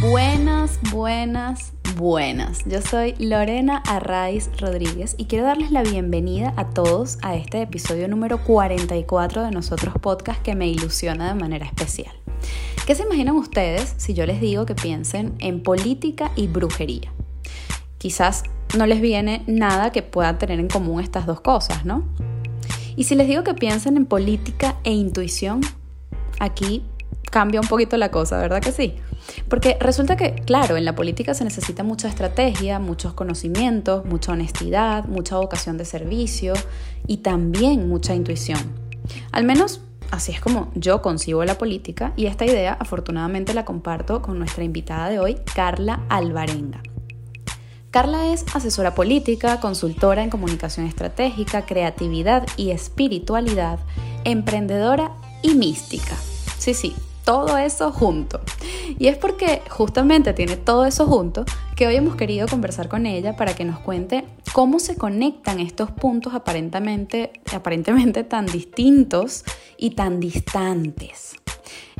Buenas, buenas, buenas. Yo soy Lorena Arraiz Rodríguez y quiero darles la bienvenida a todos a este episodio número 44 de Nosotros Podcast que me ilusiona de manera especial. ¿Qué se imaginan ustedes si yo les digo que piensen en política y brujería? Quizás no les viene nada que pueda tener en común estas dos cosas, ¿no? Y si les digo que piensen en política e intuición, aquí cambia un poquito la cosa, ¿verdad que sí? Porque resulta que, claro, en la política se necesita mucha estrategia, muchos conocimientos, mucha honestidad, mucha vocación de servicio y también mucha intuición. Al menos así es como yo concibo la política y esta idea afortunadamente la comparto con nuestra invitada de hoy, Carla Alvarenga. Carla es asesora política, consultora en comunicación estratégica, creatividad y espiritualidad, emprendedora y mística. Sí, sí, todo eso junto. Y es porque justamente tiene todo eso junto que hoy hemos querido conversar con ella para que nos cuente cómo se conectan estos puntos aparentemente, aparentemente tan distintos y tan distantes.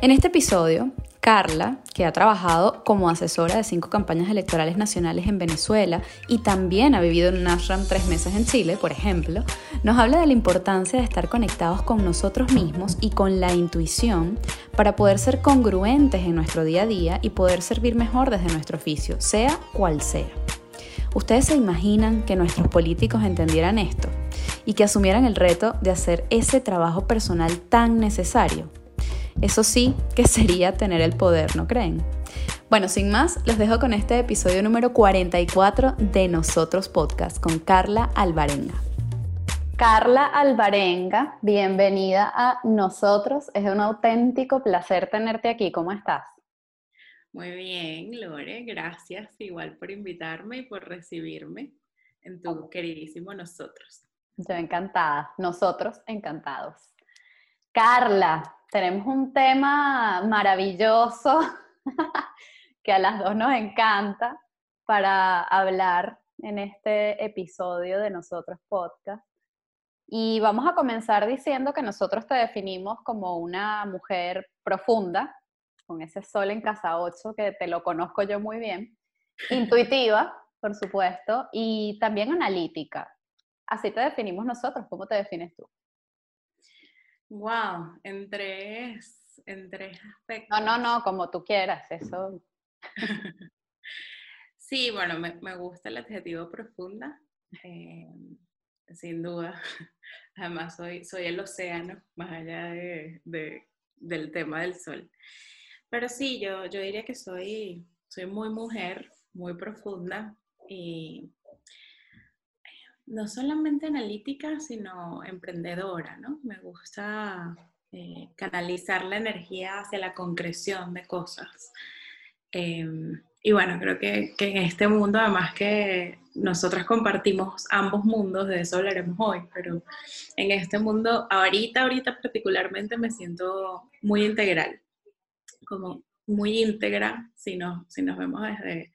En este episodio Carla, que ha trabajado como asesora de cinco campañas electorales nacionales en Venezuela y también ha vivido en un ashram tres meses en Chile, por ejemplo, nos habla de la importancia de estar conectados con nosotros mismos y con la intuición para poder ser congruentes en nuestro día a día y poder servir mejor desde nuestro oficio, sea cual sea. ¿Ustedes se imaginan que nuestros políticos entendieran esto y que asumieran el reto de hacer ese trabajo personal tan necesario? Eso sí que sería tener el poder, ¿no creen? Bueno, sin más, los dejo con este episodio número 44 de Nosotros Podcast con Carla Alvarenga. Carla Alvarenga, bienvenida a Nosotros. Es un auténtico placer tenerte aquí. ¿Cómo estás? Muy bien, Lore, gracias igual por invitarme y por recibirme en tu queridísimo Nosotros. Yo encantada, nosotros encantados. Carla, tenemos un tema maravilloso que a las dos nos encanta para hablar en este episodio de Nosotros Podcast. Y vamos a comenzar diciendo que nosotros te definimos como una mujer profunda, con ese sol en casa 8, que te lo conozco yo muy bien, intuitiva, por supuesto, y también analítica. Así te definimos nosotros, ¿cómo te defines tú? Wow, en tres, en tres aspectos. No, no, no, como tú quieras, eso. sí, bueno, me, me, gusta el adjetivo profunda, eh, sin duda. Además, soy, soy el océano, más allá de, de, del tema del sol. Pero sí, yo, yo diría que soy, soy muy mujer, muy profunda y no solamente analítica, sino emprendedora, ¿no? Me gusta eh, canalizar la energía hacia la concreción de cosas. Em, y bueno, creo que, que, en este mundo, además que nosotras compartimos ambos mundos, de eso hablaremos hoy, pero en este mundo, ahorita, ahorita particularmente me siento muy integral, como muy íntegra, si, no, si nos vemos desde,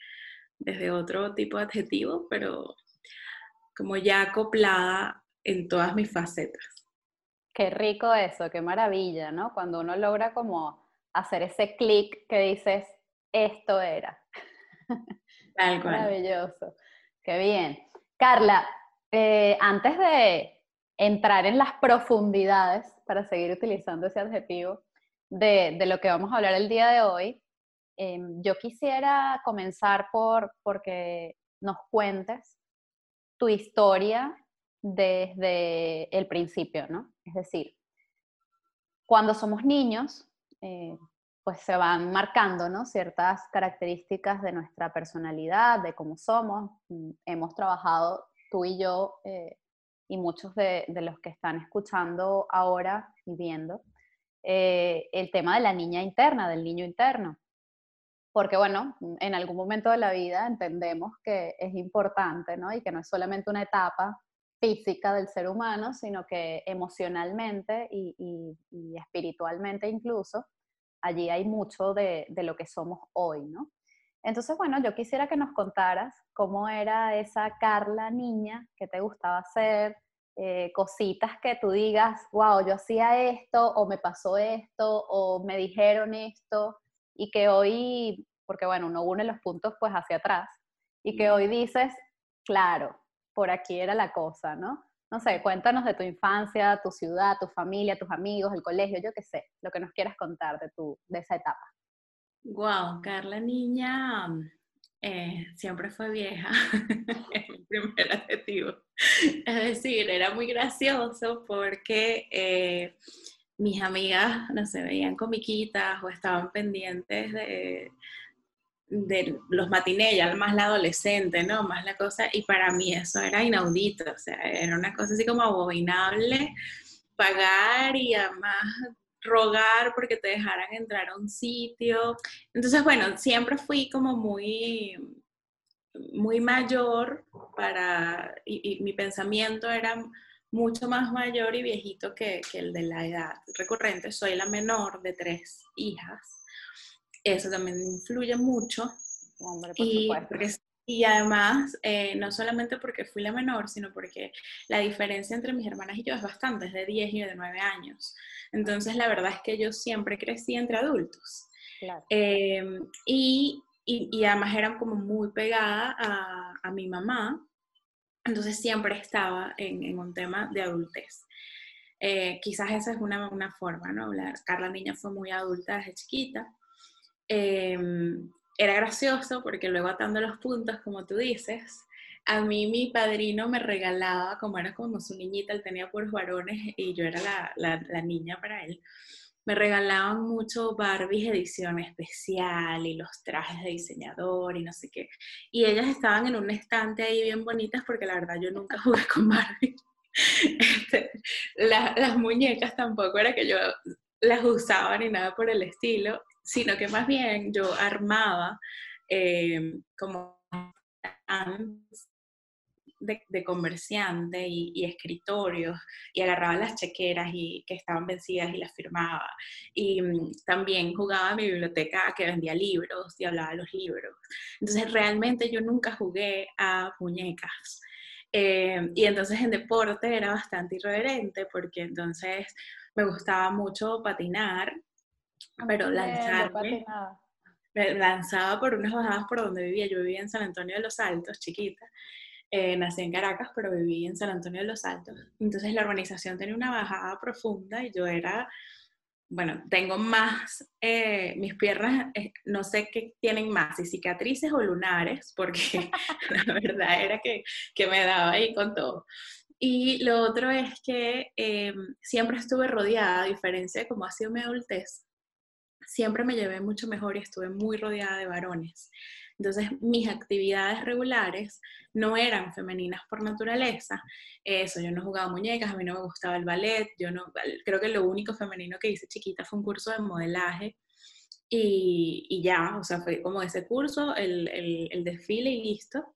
desde otro tipo de adjetivo, pero como ya acoplada en todas mis facetas. Qué rico eso, qué maravilla, ¿no? Cuando uno logra como hacer ese clic que dices, esto era. Tal cual. Maravilloso. Qué bien. Carla, eh, antes de entrar en las profundidades, para seguir utilizando ese adjetivo, de, de lo que vamos a hablar el día de hoy, em, yo quisiera comenzar por porque nos cuentes tu historia desde el principio, ¿no? Es decir, cuando somos niños, eh, pues se van marcando, ¿no? Ciertas características de nuestra personalidad, de cómo somos. Mm, hemos trabajado tú y yo eh, y muchos de, los que están escuchando ahora y viendo eh, el tema de la niña interna, del niño interno porque bueno, en algún momento de la vida entendemos que es importante, ¿no? Y que no es solamente una etapa física del ser humano, sino que emocionalmente y, espiritualmente incluso, allí hay mucho de, lo que somos hoy, ¿no? Entonces, bueno, yo quisiera que nos contaras cómo era esa Carla niña que te gustaba hacer, eh, cositas que tú digas, wow, yo hacía esto, o me pasó esto, o me dijeron esto, y que hoy porque bueno, uno une los puntos pues hacia atrás, y que hoy dices, claro, por aquí era la cosa, ¿no? No sé, cuéntanos de tu infancia, tu ciudad, tu familia, tus amigos, el colegio, yo qué sé, lo que nos quieras contar de, tu, de esa etapa. Wow, Carla niña eh, siempre fue vieja, es el primer adjetivo. Es decir, era muy gracioso porque eh, mis amigas, no sé, veían comiquitas o estaban pendientes de, de los matinés, más la adolescente, ¿no? Más la cosa, y para mí eso era inaudito, o sea, era una cosa así como abominable pagar y además rogar porque te dejaran entrar a un sitio. Entonces, bueno, siempre fui como muy, muy mayor para, y, mi pensamiento era mucho más mayor y viejito que, que el de la edad recurrente. Soy la menor de tres hijas eso también influye mucho. y, y además, eh, no solamente porque fui la menor, sino porque la diferencia entre mis hermanas y yo es bastante, es de 10 y de 9 años. Entonces, la verdad es que yo siempre crecí entre adultos. Em, y, y, además eran como muy pegada a, a, mi mamá, entonces siempre estaba en, en un tema de adultez. Eh, quizás esa es una, una forma, ¿no? Carla Niña fue muy adulta desde chiquita. Em, era gracioso porque luego atando los puntos, como tú dices, a mí mi padrino me regalaba, como era como su niñita, él tenía puros varones y yo era la, la, la niña para él, me regalaban mucho Barbies edición especial y los trajes de diseñador y no sé qué. Y ellas estaban en un estante ahí bien bonitas porque la verdad yo nunca jugué con Barbie. Este, las muñecas tampoco era que yo las usaba ni nada por el estilo sino que más bien yo armaba eh, como de, de, comerciante y, escritorios y agarraba las chequeras y que estaban vencidas y las firmaba. Y mm, también jugaba en mi biblioteca que vendía libros y hablaba de los libros. Entonces realmente yo nunca jugué a muñecas. Eh, y entonces en deporte era bastante irreverente porque entonces me gustaba mucho patinar pero lanzarme, me lanzaba por unas bajadas por donde vivía. Yo vivía en San Antonio de los Altos, chiquita. Eh, nací en Caracas, pero viví en San Antonio de los Altos. Entonces la urbanización tenía una bajada profunda y yo era, bueno, tengo más, eh, mis piernas, eh, no sé qué tienen más, si cicatrices o lunares, porque la verdad era que, que me daba ahí con todo. Y lo otro es que siempre estuve rodeada, a diferencia de cómo ha sido mi adultez, siempre me llevé mucho mejor y estuve muy rodeada de varones. Entonces, mis actividades regulares no eran femeninas por naturaleza. Eso, yo no jugaba muñecas, a mí no me gustaba el ballet, yo no, creo que lo único femenino que hice chiquita fue un curso de modelaje y, ya, o sea, fue como ese curso, el desfile y listo.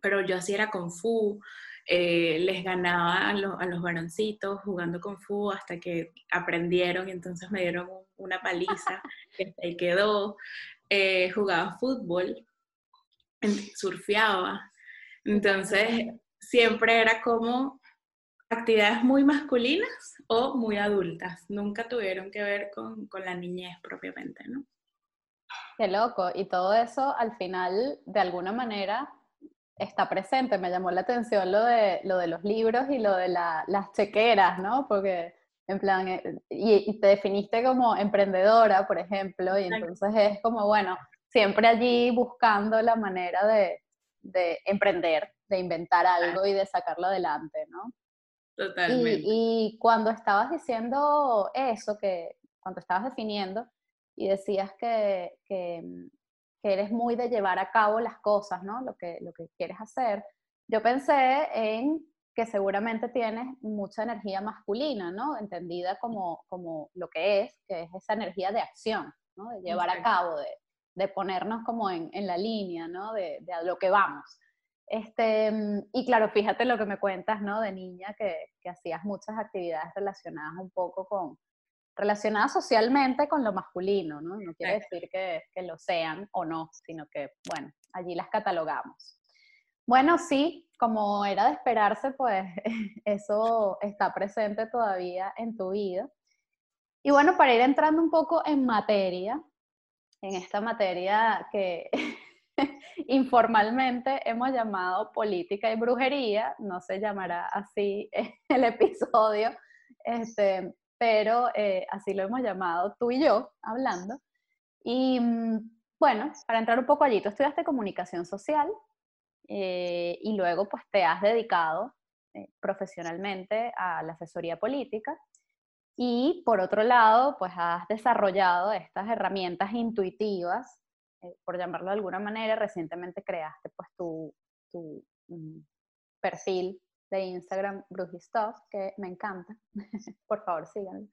Pero yo así era con fu, eh, les ganaba a, los varoncitos jugando con fu hasta que aprendieron y entonces me dieron una paliza que ahí quedó. Eh, jugaba fútbol, surfeaba. Entonces siempre era como actividades muy masculinas o muy adultas. Nunca tuvieron que ver con, con la niñez propiamente, ¿no? Qué loco. Y todo eso al final, de alguna manera, está presente. Me llamó la atención lo de, lo de los libros y lo de las chequeras, ¿no? Porque, en plan, eh, y, te definiste como emprendedora, por ejemplo, y entonces es como, bueno, siempre allí buscando la manera de, de emprender, de inventar algo y de sacarlo adelante, ¿no? Totalmente. Y, y, cuando estabas diciendo eso, que cuando estabas definiendo y decías que, que que eres muy de llevar a cabo las cosas, ¿no? Lo que, lo que quieres hacer. Yo pensé en que seguramente tienes mucha energía masculina, ¿no? Entendida como, como lo que es, que es esa energía de acción, ¿no? De llevar a cabo, de, de, ponernos como en, en la línea, ¿no? De, de, a lo que vamos. Este, y claro, fíjate lo que me cuentas, ¿no? De niña, que, que hacías muchas actividades relacionadas un poco con, relacionadas socialmente con lo masculino, ¿no? No quiere decir que, que, lo sean o no, sino que, bueno, allí las catalogamos. Bueno, sí, como era de esperarse, pues eso está presente todavía en tu vida. Y bueno, para ir entrando un poco en materia, en esta materia que informalmente hemos llamado política y brujería, no se llamará así el episodio, este, pero eh, así lo hemos llamado tú y yo hablando. Y mm, bueno, para entrar un poco allí, tú estudiaste comunicación social eh, y luego pues te has dedicado eh, profesionalmente a la asesoría política. Y por otro lado pues has desarrollado estas herramientas intuitivas, eh, por llamarlo de alguna manera, recientemente creaste pues tu, tu mm, perfil de Instagram Brujistuff, que me encanta, por favor síganlo.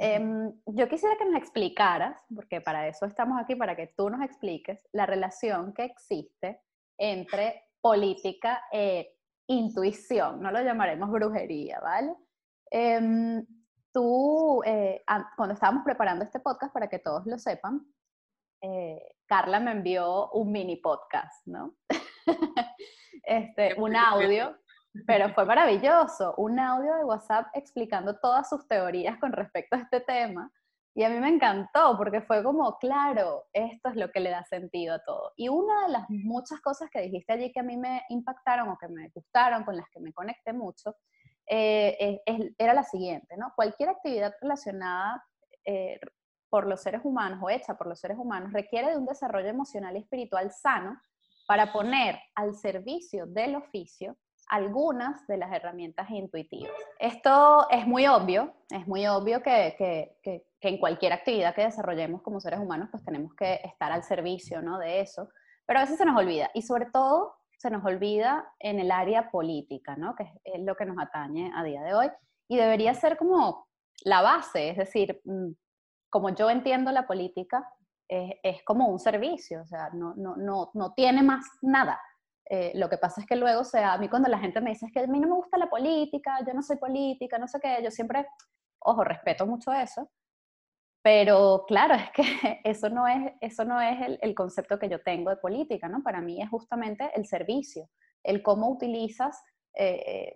Em, yo quisiera que nos explicaras, porque para eso estamos aquí, para que tú nos expliques la relación que existe entre política e intuición, no lo llamaremos brujería, ¿vale? Em, tú, eh, cuando estábamos preparando este podcast, para que todos lo sepan, eh, Carla me envió un mini podcast, ¿no? este, un audio pero fue maravilloso, un audio de WhatsApp explicando todas sus teorías con respecto a este tema. Y a mí me encantó porque fue como, claro, esto es lo que le da sentido a todo. Y una de las muchas cosas que dijiste allí que a mí me impactaron o que me gustaron, con las que me conecté mucho, eh, era la siguiente, ¿no? Cualquier actividad relacionada eh, por los seres humanos o hecha por los seres humanos requiere de un desarrollo emocional y espiritual sano para poner al servicio del oficio algunas de las herramientas intuitivas. Esto es muy obvio, es muy obvio que, que, que, en cualquier actividad que desarrollemos como seres humanos, pues tenemos que estar al servicio ¿no? de eso, pero a veces se nos olvida y sobre todo se nos olvida en el área política, ¿no? que es lo que nos atañe a día de hoy y debería ser como la base, es decir, mm, como yo entiendo la política, es, es como un servicio, o sea, no, no, no, no tiene más nada eh, lo que pasa es que luego, o sea, a mí cuando la gente me dice es que a mí no me gusta la política, yo no soy política, no sé qué, yo siempre, ojo, respeto mucho eso, pero claro, es que eso no es, eso no es el, el, concepto que yo tengo de política, ¿no? Para mí es justamente el servicio, el cómo utilizas eh,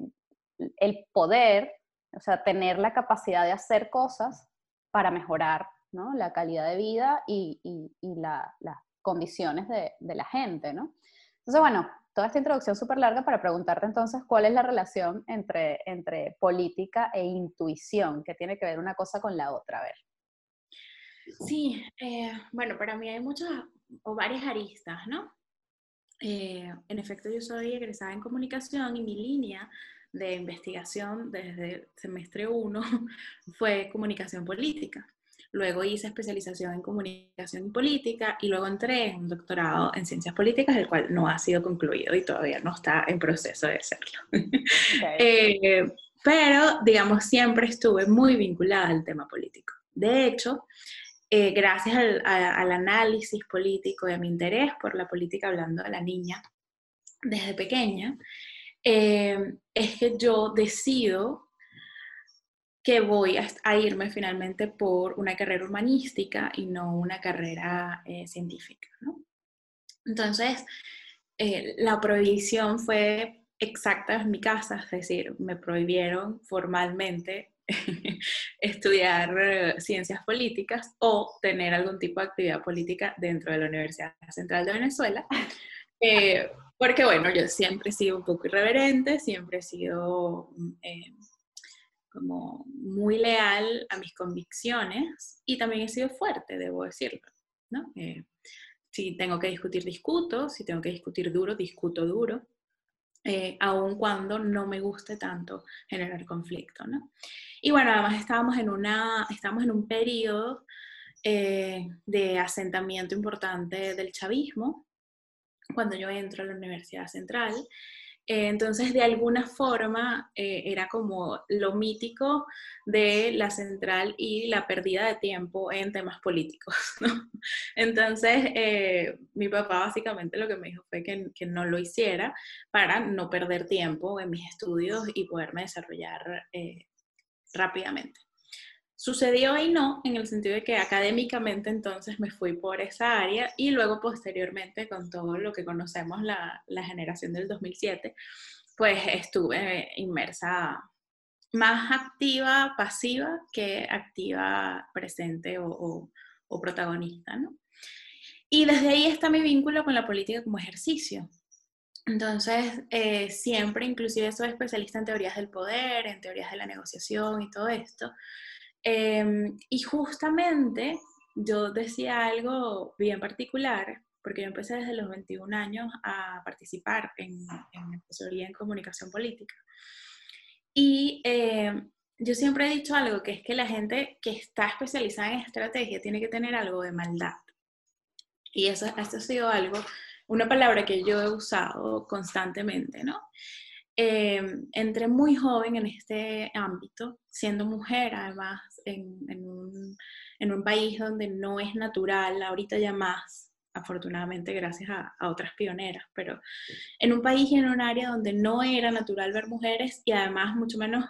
el poder, o sea, tener la capacidad de hacer cosas para mejorar ¿no? la calidad de vida y, y, y la, las condiciones de, de la gente, ¿no? Entonces, bueno, toda esta introducción súper larga para preguntarte entonces cuál es la relación entre, entre política e intuición, que tiene que ver una cosa con la otra. Ver. Sí, eh, bueno, para mí hay muchas o varias aristas, ¿no? Eh, en efecto, yo soy egresada en comunicación y mi línea de investigación desde semestre 1 fue comunicación política. Luego hice especialización en comunicación y política y luego entré en un doctorado en ciencias políticas, el cual no ha sido concluido y todavía no está en proceso de hacerlo. Eh, pero, digamos, siempre estuve muy vinculada al tema político. De hecho, eh, gracias al, al, análisis político y a mi interés por la política hablando de la niña desde pequeña, eh, es que yo decido que voy a, irme finalmente por una carrera humanística y no una carrera eh, científica. ¿no? Entonces, eh, la prohibición fue exacta en mi casa, es decir, me prohibieron formalmente estudiar eh, ciencias políticas o tener algún tipo de actividad política dentro de la Universidad Central de Venezuela. porque bueno, yo siempre he sido un poco irreverente, siempre he sido mm, como muy leal a mis convicciones y también he sido fuerte, debo decirlo. ¿no? Eh, si tengo que discutir, discuto, si tengo que discutir duro, discuto duro, eh, aun cuando no me guste tanto generar conflicto. ¿no? Y bueno, además estábamos en, una, estábamos en un periodo eh, de asentamiento importante del chavismo, cuando yo entro a la Universidad Central, eh, entonces, de alguna forma, eh, era como lo mítico de la central y la pérdida de tiempo en temas políticos. Entonces, eh, mi papá básicamente lo que me dijo fue que, que, no lo hiciera para no perder tiempo en mis estudios y poderme desarrollar rápidamente. Sucedió y no, en el sentido de que académicamente entonces me fui por esa área y luego posteriormente con todo lo que conocemos la, la generación del 2007, pues estuve inmersa más activa, pasiva, que activa, presente o, o, protagonista, ¿no? Y desde ahí está mi vínculo con la política como ejercicio. Entonces, eh, siempre, inclusive soy especialista en teorías del poder, en teorías de la negociación y todo esto. Em, y justamente yo decía algo bien particular, porque yo empecé desde los 21 años a participar en, en asesoría en comunicación política. Y em, yo siempre he dicho algo, que es que la gente que está especializada en estrategia tiene que tener algo de maldad. Y eso, esto ha sido algo, una palabra que yo he usado constantemente, ¿no? Em, entré muy joven en este ámbito, siendo mujer, además, en, en, un, en, un, país donde no es natural, ahorita ya más, afortunadamente gracias a, a, otras pioneras, pero en un país y en un área donde no era natural ver mujeres y además mucho menos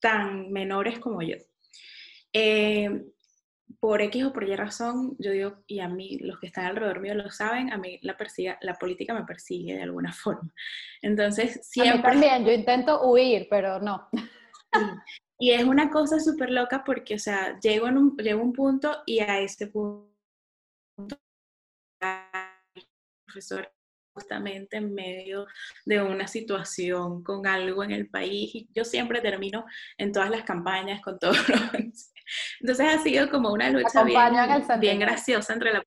tan menores como yo. Eh, por X o por Y razón, yo digo, y a mí, los que están alrededor mío lo saben, a mí la, persigue, la política me persigue de alguna forma. Entonces, siempre... también, yo intento huir, pero no. Y es una cosa súper loca porque, o sea, llego, en un, llego a un punto y a este punto el profesor justamente en medio de una situación con algo en el país y yo siempre termino en todas las campañas con todo. Entonces ha sido como una lucha bien, graciosa entre la,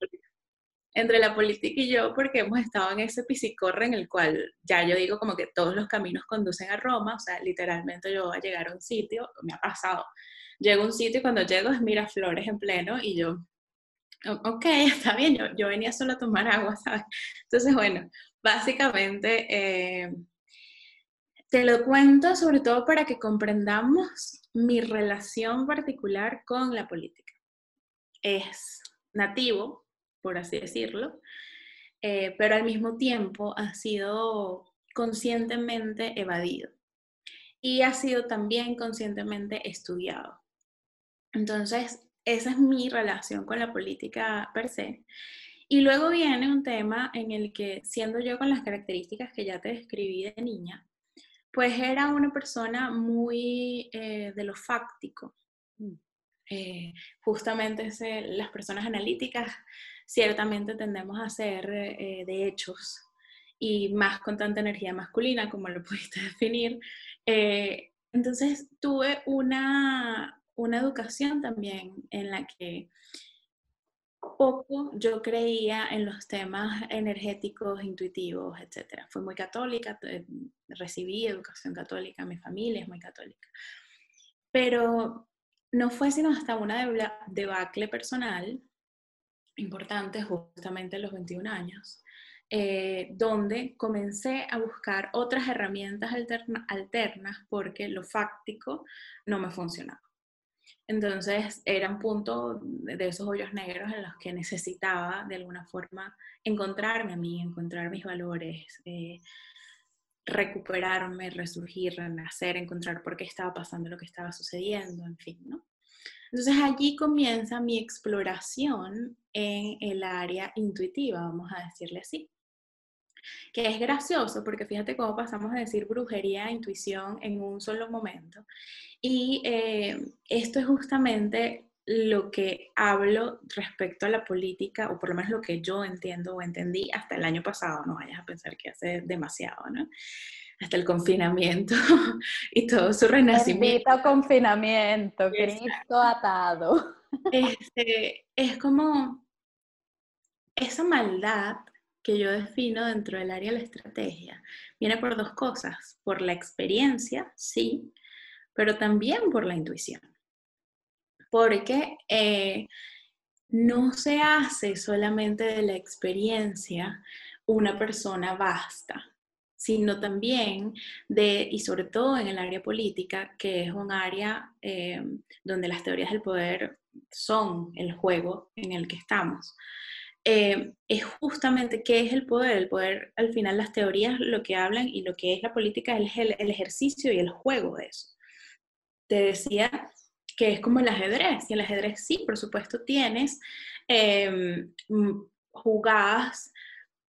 entre la política y yo porque hemos estado en ese pisicorre en el cual ya yo digo como que todos los caminos conducen a Roma, o sea, literalmente yo voy a llegar a un sitio, me ha pasado, llego a un sitio y cuando llego es Miraflores en pleno y yo ok, está bien, yo, yo, venía solo a tomar agua, ¿sabes? Entonces, bueno, básicamente eh, te lo cuento sobre todo para que comprendamos mi relación particular con la política. Es nativo, por así decirlo, eh, pero al mismo tiempo ha sido conscientemente evadido y ha sido también conscientemente estudiado. Entonces, esa es mi relación con la política per se. Y luego viene un tema en el que, siendo yo con las características que ya te describí de niña, pues era una persona muy eh, de lo fáctico. Mm. Eh, justamente las personas analíticas ciertamente tendemos a ser eh, de hechos y más con tanta energía masculina, como lo pudiste definir. entonces tuve una, una educación también en la que poco yo creía en los temas energéticos, intuitivos, etc. Fui muy católica, recibí educación católica, mi familia es muy católica. Pero no fue sino hasta una debacle personal, importante justamente a los 21 años, eh, donde comencé a buscar otras herramientas alternas porque lo fáctico no me funcionaba. Entonces era un punto de esos hoyos negros en los que necesitaba de alguna forma encontrarme a mí, encontrar mis valores, eh, recuperarme, resurgir, renacer, encontrar por qué estaba pasando lo que estaba sucediendo, en fin, ¿no? Entonces allí comienza mi exploración en el área intuitiva, vamos a decirle así que es gracioso porque fíjate cómo pasamos a decir brujería e intuición en un solo momento. Y eh, esto es justamente lo que hablo respecto a la política, o por lo menos lo que yo entiendo o entendí hasta el año pasado, no vayas a pensar que hace demasiado, ¿no? Hasta el confinamiento y todo su renacimiento. Bendito confinamiento, Cristo atado. Este, es como esa maldad que yo defino dentro del área de la estrategia viene por dos cosas, por la experiencia, sí, pero también por la intuición. Porque eh, no se hace solamente de la experiencia una persona basta, sino también de, y sobre todo en el área política, que es un área eh, donde las teorías del poder son el juego en el que estamos. Eh, es justamente qué es el poder. El poder, al final, las teorías lo que hablan y lo que es la política es el, ejercicio y el juego de eso. Te decía que es como el ajedrez, y el ajedrez sí, por supuesto, tienes em, jugadas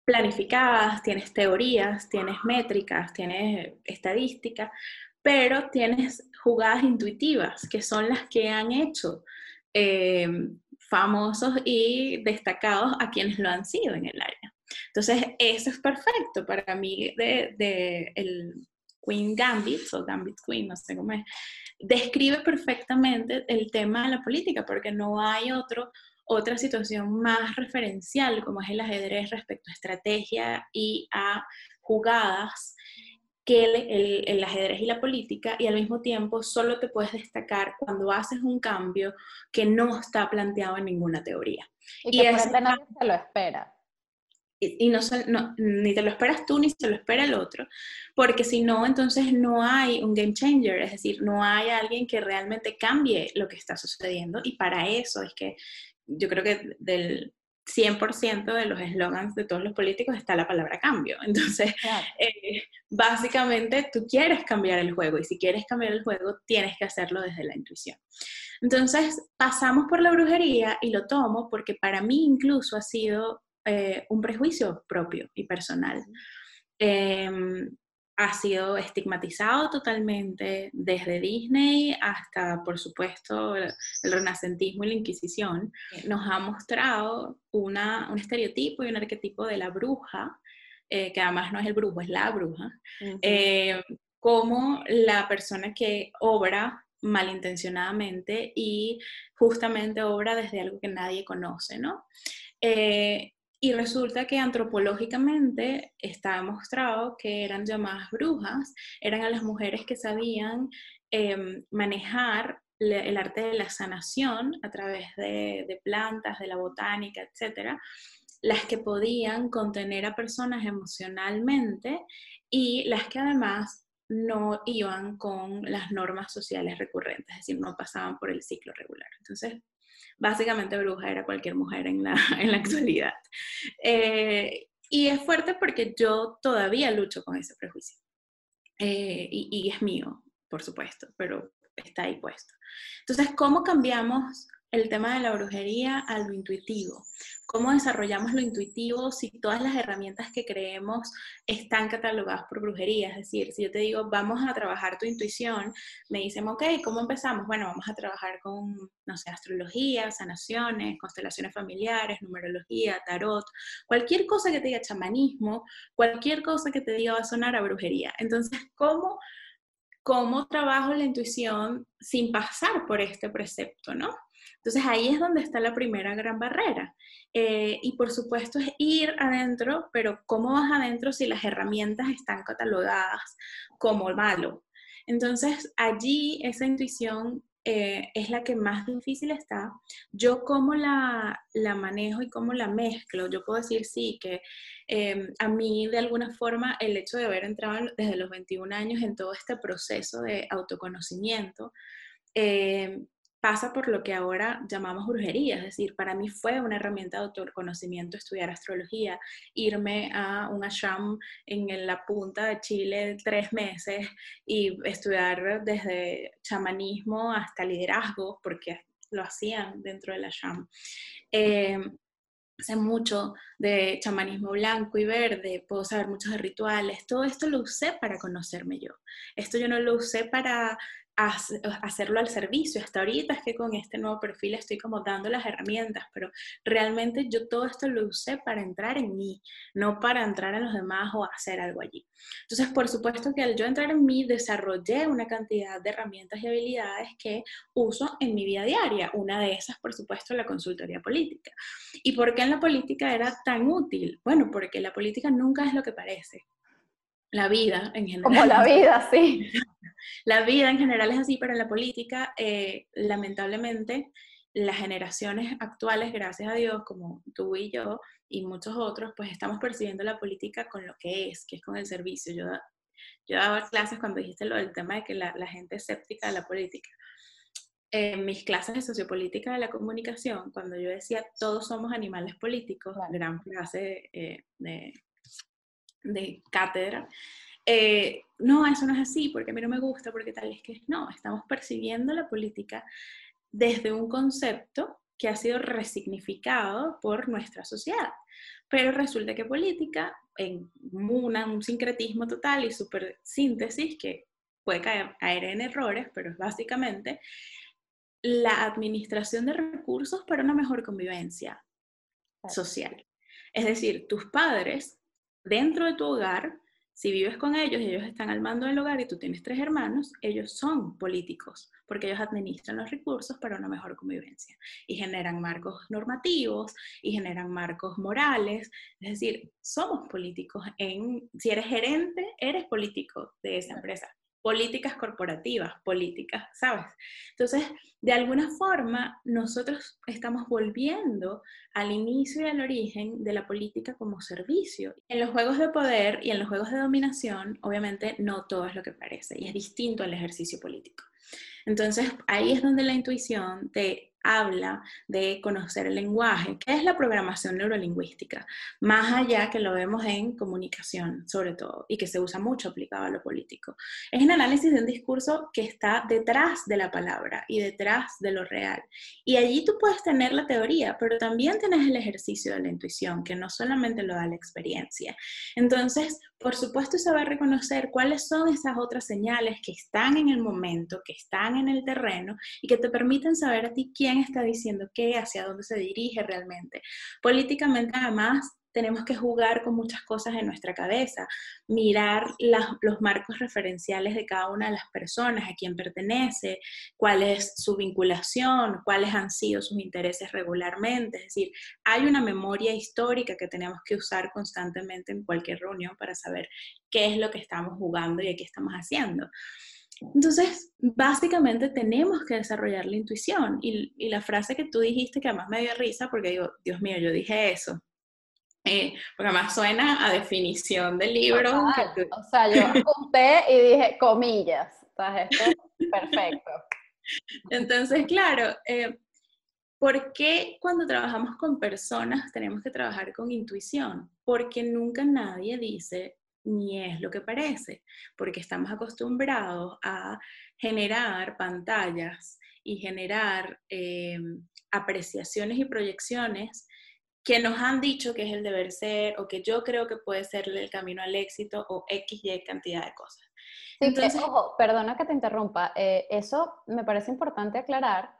planificadas, tienes teorías, tienes métricas, tienes estadística, pero tienes jugadas intuitivas, que son las que han hecho em, famosos y destacados a quienes lo han sido en el área. Entonces, eso es perfecto para mí de, el Queen Gambit o Gambit Queen, no sé cómo es, describe perfectamente el tema de la política porque no hay otro otra situación más referencial como es el ajedrez respecto a estrategia y a jugadas que el, el, ajedrez y la política y al mismo tiempo solo te puedes destacar cuando haces un cambio que no está planteado en ninguna teoría. Y, que por nadie se lo espera. Y, no, no, ni te lo esperas tú ni se lo espera el otro, porque si no, entonces no hay un game changer, es decir, no hay alguien que realmente cambie lo que está sucediendo y para eso es que yo creo que del 100% de los eslogans de todos los políticos está la palabra cambio. Entonces, eh, básicamente tú quieres cambiar el juego y si quieres cambiar el juego tienes que hacerlo desde la intuición. Entonces, pasamos por la brujería y lo tomo porque para mí incluso ha sido eh, un prejuicio propio y personal ha sido estigmatizado totalmente desde Disney hasta, por supuesto, el, renacentismo y la Inquisición. Nos ha mostrado una, un estereotipo y un arquetipo de la bruja, eh, que además no es el brujo, es la bruja, eh, como la persona que obra malintencionadamente y justamente obra desde algo que nadie conoce, ¿no? Eh, y resulta que antropológicamente está demostrado que eran llamadas brujas, eran a las mujeres que sabían em, manejar el arte de la sanación a través de, plantas, de la botánica, etcétera, las que podían contener a personas emocionalmente y las que además no iban con las normas sociales recurrentes, es decir, no pasaban por el ciclo regular. Entonces, básicamente bruja era cualquier mujer en la, en la actualidad. Eh, y es fuerte porque yo todavía lucho con ese prejuicio. Eh, y, y, es mío, por supuesto, pero está ahí puesto. Entonces, ¿cómo cambiamos el tema de la brujería a lo intuitivo. ¿Cómo desarrollamos lo intuitivo si todas las herramientas que creemos están catalogadas por brujería? Es decir, si yo te digo, vamos a trabajar tu intuición, me dicen, ok, ¿cómo empezamos? Bueno, vamos a trabajar con, no sé, astrología, sanaciones, constelaciones familiares, numerología, tarot, cualquier cosa que te diga chamanismo, cualquier cosa que te diga va a sonar a brujería. Entonces, ¿cómo, cómo trabajo la intuición sin pasar por este precepto, no? Entonces ahí es donde está la primera gran barrera. Eh, y por supuesto es ir adentro, pero ¿cómo vas adentro si las herramientas están catalogadas como malo? Entonces allí esa intuición eh, es la que más difícil está. Yo cómo la, manejo y cómo la mezclo, yo puedo decir sí, que em, a mí de alguna forma el hecho de haber entrado desde los 21 años en todo este proceso de autoconocimiento, eh, pasa por lo que ahora llamamos brujería, es decir, para mí fue una herramienta de autoconocimiento estudiar astrología, irme a un ashram en la punta de Chile tres meses y estudiar desde chamanismo hasta liderazgo, porque lo hacían dentro del ashram. Eh, sé mucho de chamanismo blanco y verde, puedo saber muchos rituales, todo esto lo usé para conocerme yo. Esto yo no lo usé para hacerlo al servicio. Hasta ahorita es que con este nuevo perfil estoy como dando las herramientas, pero realmente yo todo esto lo usé para entrar en mí, no para entrar en los demás o hacer algo allí. Entonces, por supuesto que al yo entrar en mí, desarrollé una cantidad de herramientas y habilidades que uso en mi vida diaria. Una de esas, por supuesto, la consultoría política. ¿Y por qué en la política era tan útil? Bueno, porque la política nunca es lo que parece. La vida en general. Como la vida, sí. La vida en general es así, pero en la política, eh, lamentablemente, las generaciones actuales, gracias a Dios, como tú y yo y muchos otros, pues estamos percibiendo la política con lo que es, que es con el servicio. Yo, yo daba clases cuando dijiste lo del tema de que la, gente es escéptica de la política. En mis clases de sociopolítica de la comunicación, cuando yo decía todos somos animales políticos, gran frase eh, de, de cátedra, eh, no, eso no es así, porque a mí no me gusta, porque tal es que no, estamos percibiendo la política desde un concepto que ha sido resignificado por nuestra sociedad. Pero resulta que política, en un sincretismo total y súper síntesis, que puede caer, caer en errores, pero es básicamente la administración de recursos para una mejor convivencia social. Es decir, tus padres dentro de tu hogar si vives con ellos y ellos están al mando del hogar y tú tienes tres hermanos, ellos son políticos, porque ellos administran los recursos para una mejor convivencia y generan marcos normativos y generan marcos morales. Es decir, somos políticos. En, si eres gerente, eres político de esa empresa políticas corporativas, políticas, ¿sabes? Entonces, de alguna forma, nosotros estamos volviendo al inicio y al origen de la política como servicio. En los juegos de poder y en los juegos de dominación, obviamente, no todo es lo que parece y es distinto al ejercicio político. Entonces, ahí es donde la intuición te habla de conocer el lenguaje, que es la programación neurolingüística, más allá que lo vemos en comunicación, sobre todo, y que se usa mucho aplicado a lo político. Es un análisis de un discurso que está detrás de la palabra y detrás de lo real. Y allí tú puedes tener la teoría, pero también tienes el ejercicio de la intuición, que no solamente lo da la experiencia. Entonces, por supuesto, saber reconocer cuáles son esas otras señales que están en el momento, que están en el terreno y que te permiten saber a ti quién está diciendo qué, hacia dónde se dirige realmente. Políticamente, además, tenemos que jugar con muchas cosas en nuestra cabeza, mirar los marcos referenciales de cada una de las personas, a quién pertenece, cuál es su vinculación, cuáles han sido sus intereses regularmente. Es decir, hay una memoria histórica que tenemos que usar constantemente en cualquier reunión para saber qué es lo que estamos jugando y qué estamos haciendo. Entonces, básicamente tenemos que desarrollar la intuición. Y, y, la frase que tú dijiste, que además me dio risa, porque digo, Dios mío, yo dije eso. Eh, porque además suena a definición del libro. O sea, yo apunté y dije comillas. Entonces, perfecto. Entonces, claro, eh, ¿por qué cuando trabajamos con personas tenemos que trabajar con intuición? Porque nunca nadie dice ni es lo que parece, porque estamos acostumbrados a generar pantallas y generar eh, apreciaciones y proyecciones que nos han dicho que es el deber ser o que yo creo que puede ser el camino al éxito o X, Y cantidad de cosas. Entonces, ojo, perdona que te interrumpa, eh, eso me parece importante aclarar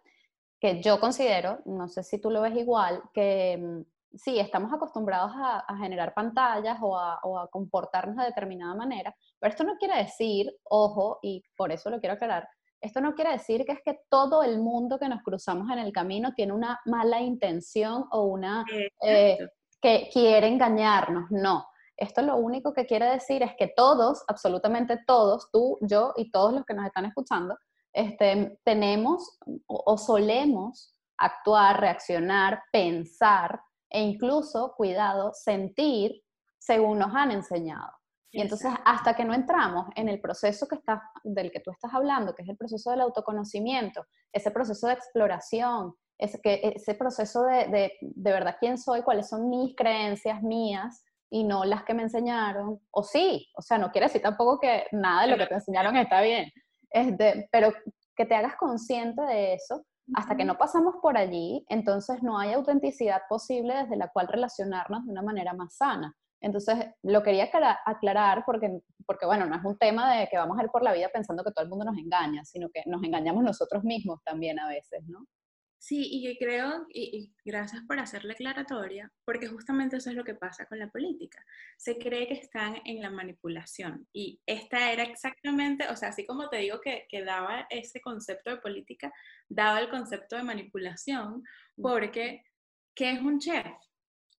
que yo considero, no sé si tú lo ves igual, que mm, sí, estamos acostumbrados a, generar pantallas o a, o a, comportarnos de determinada manera, pero esto no quiere decir, ojo, y por eso lo quiero aclarar, esto no quiere decir que es que todo el mundo que nos cruzamos en el camino tiene una mala intención o una eh, que quiere engañarnos. No. Esto lo único que quiere decir es que todos, absolutamente todos, tú, yo y todos los que nos están escuchando, este, tenemos o solemos actuar, reaccionar, pensar e incluso, cuidado, sentir según nos han enseñado. Y entonces, hasta que no entramos en el proceso que está, del que tú estás hablando, que es el proceso del autoconocimiento, ese proceso de exploración, ese, que, ese proceso de, de, de verdad quién soy, cuáles son mis creencias mías y no las que me enseñaron, o sí, o sea, no quiere decir tampoco que nada de lo que te enseñaron está bien, este, pero que te hagas consciente de eso, hasta que no pasamos por allí, entonces no hay autenticidad posible desde la cual relacionarnos de una manera más sana. Entonces, lo quería aclarar porque, porque, bueno, no es un tema de que vamos a ir por la vida pensando que todo el mundo nos engaña, sino que nos engañamos nosotros mismos también a veces, ¿no? Sí, y creo, y, gracias por hacer la aclaratoria, porque justamente eso es lo que pasa con la política. Se cree que están en la manipulación. Y esta era exactamente, o sea, así como te digo que, que daba ese concepto de política, daba el concepto de manipulación, porque ¿qué es un chef?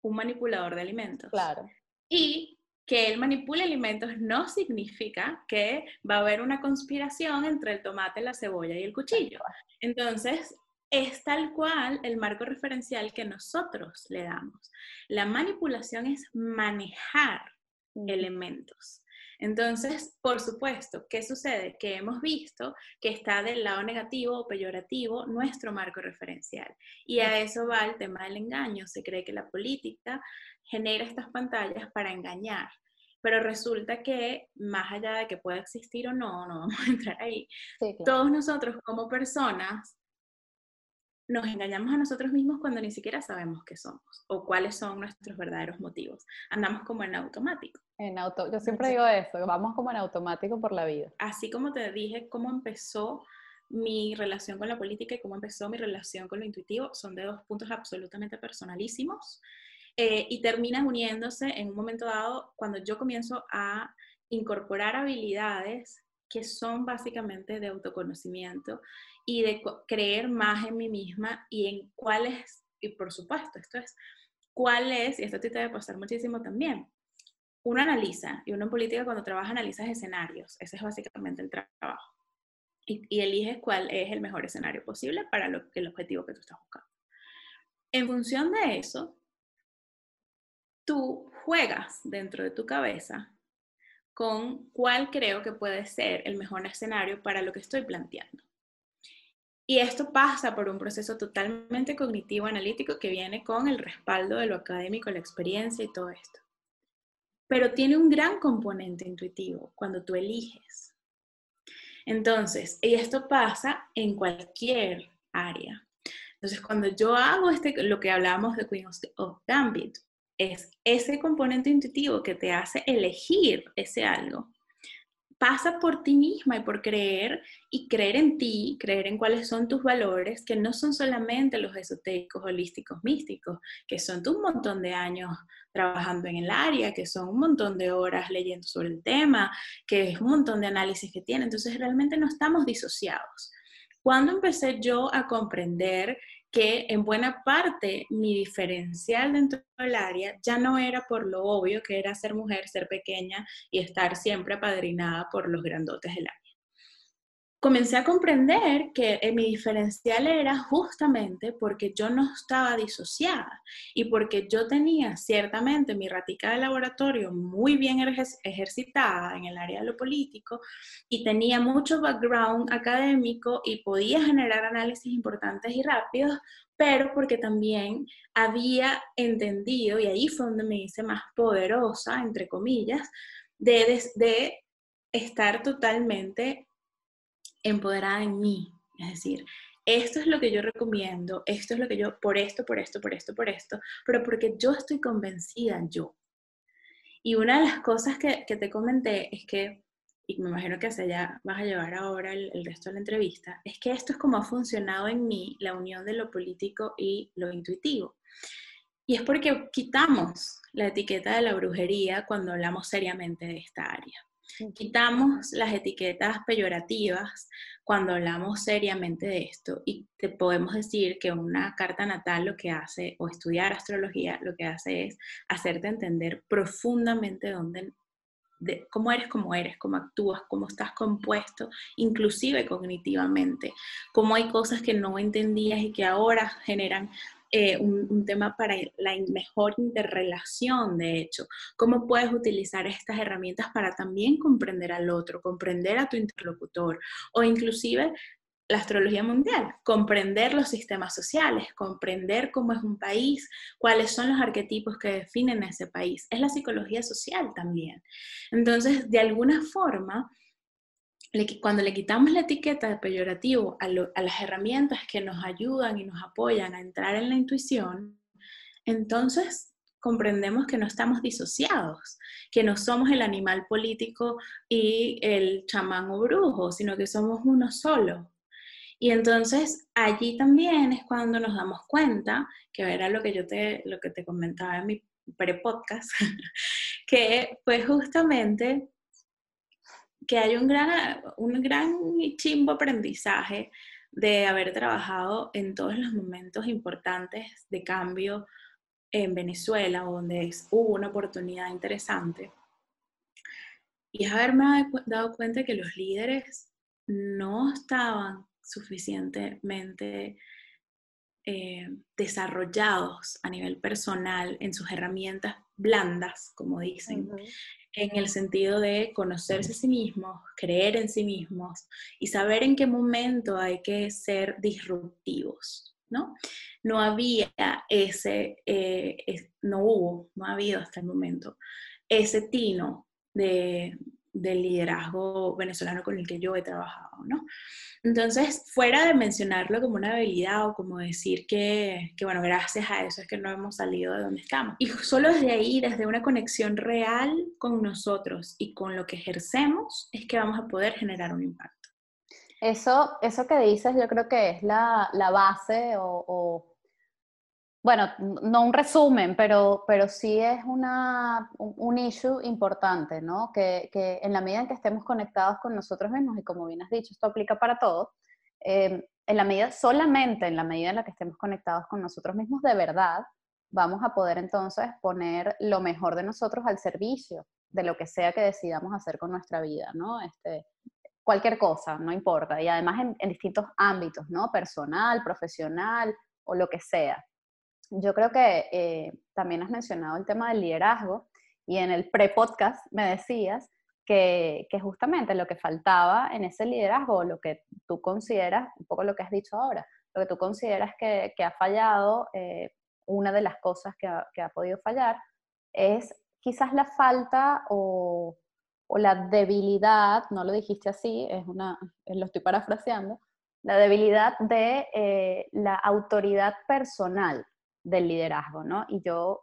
Un manipulador de alimentos. Claro. Y que él manipule alimentos no significa que va a haber una conspiración entre el tomate, la cebolla y el cuchillo. Entonces, es tal cual el marco referencial que nosotros le damos. La manipulación es manejar elementos. Entonces, por supuesto, ¿qué sucede? Que hemos visto que está del lado negativo o peyorativo nuestro marco referencial. Y a eso va el tema del engaño. Se cree que la política genera estas pantallas para engañar. Pero resulta que, más allá de que pueda existir o no, no vamos a entrar ahí, todos nosotros como personas nos engañamos a nosotros mismos cuando ni siquiera sabemos qué somos o cuáles son nuestros verdaderos motivos. Andamos como en automático. En auto, yo siempre digo eso, vamos como en automático por la vida. Así como te dije cómo empezó mi relación con la política y cómo empezó mi relación con lo intuitivo son de dos puntos absolutamente personalísimos eh, y terminan uniéndose en un momento dado cuando yo comienzo a incorporar habilidades que son básicamente de autoconocimiento y de creer más en mí misma y en cuáles, y por supuesto, esto es, cuál es, y esto te debe pasar muchísimo también, uno analiza, y uno en política cuando trabaja analizas escenarios, ese es básicamente el trabajo, y, y eliges cuál es el mejor escenario posible para lo, el objetivo que tú estás buscando. En función de eso, tú juegas dentro de tu cabeza con cuál creo que puede ser el mejor escenario para lo que estoy planteando. Y esto pasa por un proceso totalmente cognitivo analítico que viene con el respaldo de lo académico, la experiencia y todo esto. Pero tiene un gran componente intuitivo cuando tú eliges. Entonces, y esto pasa en cualquier área. Entonces, cuando yo hago este, lo que hablábamos de Queen of Gambit, es ese componente intuitivo que te hace elegir ese algo. Pasa por ti misma y por creer y creer en ti, creer en cuáles son tus valores, que no son solamente los esotéricos, holísticos, místicos, que son un montón de años trabajando en el área, que son un montón de horas leyendo sobre el tema, que es un montón de análisis que tiene. Entonces realmente no estamos disociados. Cuando empecé yo a comprender que en buena parte mi diferencial dentro del área ya no era por lo obvio que era ser mujer, ser pequeña y estar siempre apadrinada por los grandotes del área comencé a comprender que eh, mi diferencial era justamente porque yo no estaba disociada y porque yo tenía ciertamente mi ratica de laboratorio muy bien ejercitada en el área de lo político y tenía mucho background académico y podía generar análisis importantes y rápidos, pero porque también había entendido, y ahí fue donde me hice más poderosa, entre comillas, de, de estar totalmente empoderada en mí. Es decir, esto es lo que yo recomiendo, esto es lo que yo, por esto, por esto, por esto, por esto, pero porque yo estoy convencida yo. Y una de las cosas que, te comenté es que, y me imagino que hacia allá vas a llevar ahora el, el resto de la entrevista, es que esto es como ha funcionado en mí, la unión de lo político y lo intuitivo. Y es porque quitamos la etiqueta de la brujería cuando hablamos seriamente de esta área. Quitamos las etiquetas peyorativas cuando hablamos seriamente de esto y te podemos decir que una carta natal lo que hace, o estudiar astrología, lo que hace es hacerte entender profundamente dónde, cómo eres, cómo eres, cómo actúas, cómo estás compuesto, inclusive cognitivamente, cómo hay cosas que no entendías y que ahora generan eh, un, tema para la mejor interrelación, de hecho. ¿Cómo puedes utilizar estas herramientas para también comprender al otro, comprender a tu interlocutor o inclusive la astrología mundial, comprender los sistemas sociales, comprender cómo es un país, cuáles son los arquetipos que definen ese país. Es la psicología social también. Entonces, de alguna forma, cuando le quitamos la etiqueta de peyorativo a, las herramientas que nos ayudan y nos apoyan a entrar en la intuición, entonces comprendemos que no estamos disociados, que no somos el animal político y el chamán o brujo, sino que somos uno solo. Y entonces allí también es cuando nos damos cuenta, que era lo que yo te, lo que te comentaba en mi pre-podcast, que fue justamente que hay un gran, un gran chimbo aprendizaje de haber trabajado en todos los momentos importantes de cambio en Venezuela, donde hubo una oportunidad interesante. Y es haberme dado cuenta que los líderes no estaban suficientemente eh, desarrollados a nivel personal en sus herramientas blandas, como dicen, en el sentido de conocerse a sí mismos, creer en sí mismos y saber en qué momento hay que ser disruptivos, ¿no? No había ese, eh, no hubo, no ha habido hasta el momento, ese tino de, del liderazgo venezolano con el que yo he trabajado, ¿no? Entonces, fuera de mencionarlo como una habilidad o como decir que, que, bueno, gracias a eso es que no hemos salido de donde estamos. Y solo desde ahí, desde una conexión real con nosotros y con lo que ejercemos, es que vamos a poder generar un impacto. Eso, eso que dices yo creo que es la, la base o, bueno, no un resumen, pero, pero sí es una, un, issue importante, ¿no? Que, que, en la medida en que estemos conectados con nosotros mismos, y como bien has dicho, esto aplica para todos, eh, en la medida, solamente en la medida en la que estemos conectados con nosotros mismos de verdad, vamos a poder entonces poner lo mejor de nosotros al servicio de lo que sea que decidamos hacer con nuestra vida, ¿no? Este, cualquier cosa, no importa, y además en, distintos ámbitos, ¿no? Personal, profesional o lo que sea. Yo creo que eh, también has mencionado el tema del liderazgo y en el pre-podcast me decías que, justamente lo que faltaba en ese liderazgo, lo que tú consideras, un poco lo que has dicho ahora, lo que tú consideras que, ha fallado, eh, una de las cosas que ha, que ha, podido fallar, es quizás la falta o, o, la debilidad, no lo dijiste así, es una, lo estoy parafraseando, la debilidad de eh, la autoridad personal del liderazgo, ¿no? Y yo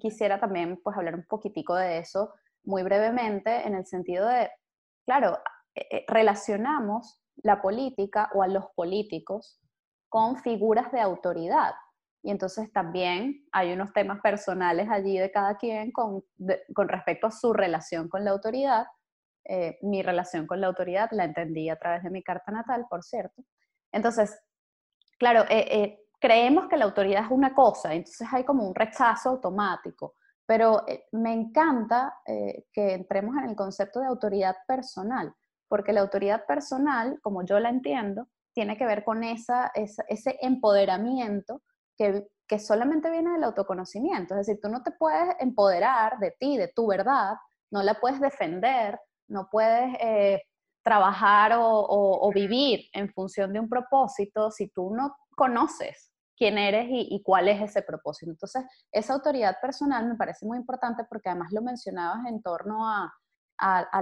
quisiera también pues hablar un poquitico de eso muy brevemente en el sentido de, claro, eh, eh, relacionamos la política o a los políticos con figuras de autoridad. Y entonces también hay unos temas personales allí de cada quien con, con respecto a su relación con la autoridad. Eh, mi relación con la autoridad la entendí a través de mi carta natal, por cierto. Entonces, claro, creemos que la autoridad es una cosa, entonces hay como un rechazo automático. Pero eh, me encanta eh, que entremos en el concepto de autoridad personal, porque la autoridad personal, como yo la entiendo, tiene que ver con esa, ese empoderamiento que, que, solamente viene del autoconocimiento. Es decir, tú no te puedes empoderar de ti, de tu verdad, no la puedes defender, no puedes eh, trabajar o, o, vivir en función de un propósito si tú no conoces quién eres y, cuál es ese propósito. Entonces, esa autoridad personal me parece muy importante porque además lo mencionabas en torno a,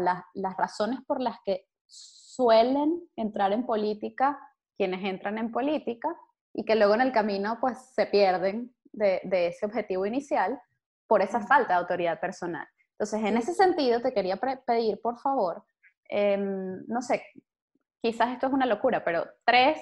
las, razones por las que suelen entrar en política quienes entran en política y que luego en el camino pues se pierden de, ese objetivo inicial por esa falta de autoridad personal. Entonces, en ese sentido, te quería pedir, por favor, em, no sé, quizás esto es una locura, pero tres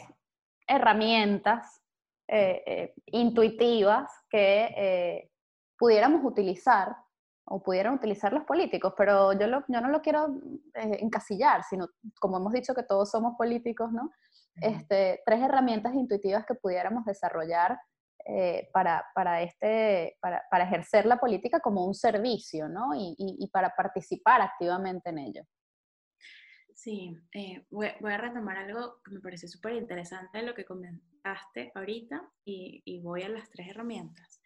herramientas eh, eh, intuitivas que eh, pudiéramos utilizar o pudieran utilizar los políticos, pero yo, yo no lo quiero encasillar, sino como hemos dicho que todos somos políticos, ¿no? Este, tres herramientas intuitivas que pudiéramos desarrollar para, para, este, para, para, ejercer la política como un servicio, ¿no? Y, y, y para participar activamente en ello. Sí, eh, voy, a retomar algo que me parece súper interesante de lo que comentaste ahorita y, voy a las tres herramientas.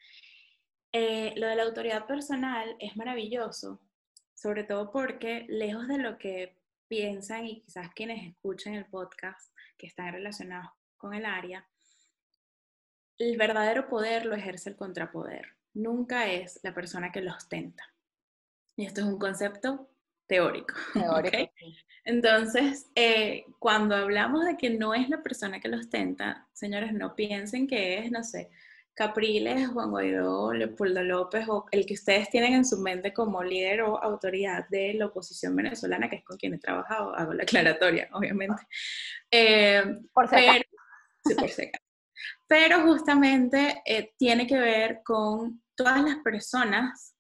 Eh, lo de la autoridad personal es maravilloso, sobre todo porque lejos de lo que piensan y quizás quienes escuchen el podcast que están relacionados con el área, el verdadero poder lo ejerce el contrapoder, nunca es la persona que lo ostenta. Y esto es un concepto teórico. teórico Entonces, eh, cuando hablamos de que no es la persona que lo ostenta, señores, no piensen que es, no sé, Capriles, Juan Guaidó, Leopoldo López o el que ustedes tienen en su mente como líder o autoridad de la oposición venezolana, que es con quien he trabajado, hago la aclaratoria, obviamente. Eh, por pero, sí, por pero justamente eh, tiene que ver con todas las personas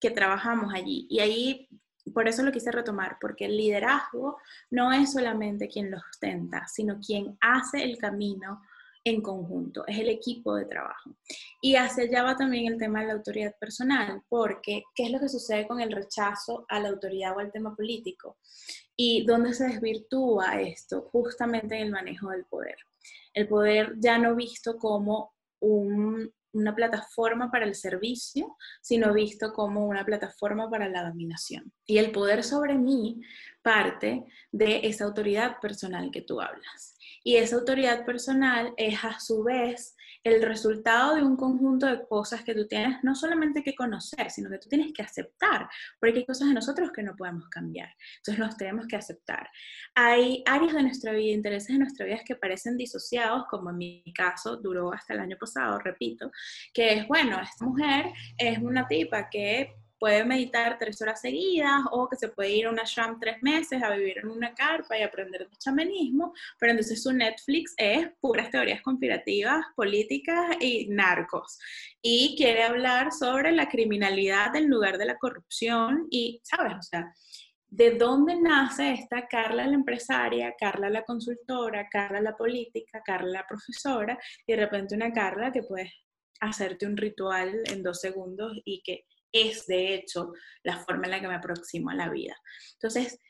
que trabajamos allí. Y ahí por eso lo quise retomar, porque el liderazgo no es solamente quien lo ostenta, sino quien hace el camino en conjunto, es el equipo de trabajo. Y hacia allá va también el tema de la autoridad personal, porque ¿qué es lo que sucede con el rechazo a la autoridad o al tema político? ¿Y dónde se desvirtúa esto? Justamente en el manejo del poder. El poder ya no visto como un, una plataforma para el servicio, sino visto como una plataforma para la dominación. Y el poder sobre mí parte de esa autoridad personal que tú hablas. Y esa autoridad personal es a su vez el resultado de un conjunto de cosas que tú tienes no solamente que conocer, sino que tú tienes que aceptar, porque hay cosas de nosotros que no podemos cambiar. Entonces los tenemos que aceptar. Hay áreas de nuestra vida, intereses de nuestra vida que parecen disociados, como en mi caso duró hasta el año pasado, repito, que es, bueno, esta mujer es una tipa que puede meditar tres horas seguidas o que se puede ir a una sham tres meses a vivir en una carpa y aprender de chamanismo, pero entonces su Netflix es puras teorías conspirativas, políticas y narcos. Y quiere hablar sobre la criminalidad en lugar de la corrupción y, ¿sabes? O sea, ¿de dónde nace esta Carla la empresaria, Carla la consultora, Carla la política, Carla la profesora y de repente una Carla que puede hacerte un ritual en dos segundos y que es de hecho la forma en la que me aproximo a la vida. Entonces,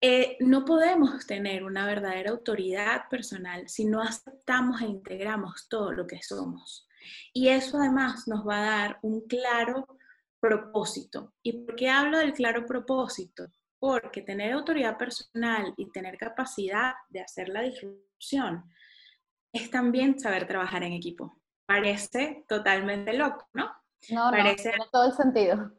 eh, no podemos tener una verdadera autoridad personal si no aceptamos e integramos todo lo que somos. Y eso además nos va a dar un claro propósito. ¿Y por qué hablo del claro propósito? Porque tener autoridad personal y tener capacidad de hacer la disrupción es también saber trabajar en equipo. Parece totalmente loco, ¿no? No, parece, no, tiene todo el sentido.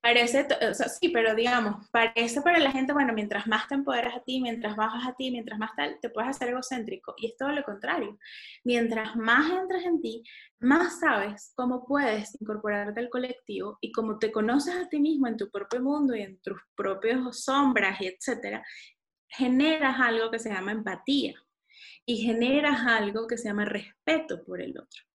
Parece, o sea, sí, pero digamos, parece para la gente, bueno, mientras más te empoderas a ti, mientras bajas a ti, mientras más tal, te puedes hacer egocéntrico. Y es todo lo contrario. Mientras más entras en ti, más sabes cómo puedes incorporarte al colectivo y cómo te conoces a ti mismo en tu propio mundo y en tus propios sombras y etcétera, generas algo que se llama empatía y generas algo que se llama respeto por el otro.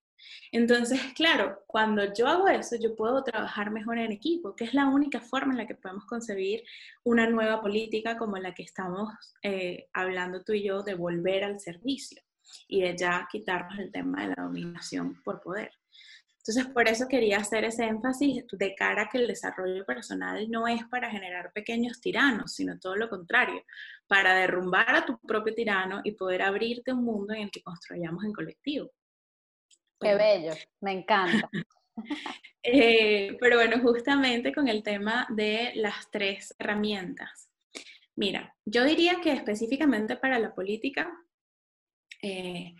Entonces, claro, cuando yo hago eso, yo puedo trabajar mejor en equipo, que es la única forma en la que podemos concebir una nueva política como la que estamos eh, hablando tú y yo de volver al servicio y de ya quitarnos el tema de la dominación por poder. Entonces, por eso quería hacer ese énfasis de cara a que el desarrollo personal no es para generar pequeños tiranos, sino todo lo contrario, para derrumbar a tu propio tirano y poder abrirte un mundo en el que construyamos en colectivo. Qué bello, me encanta. Eh, pero bueno, justamente con el tema de las tres herramientas. Mira, yo diría que específicamente para la política, eh,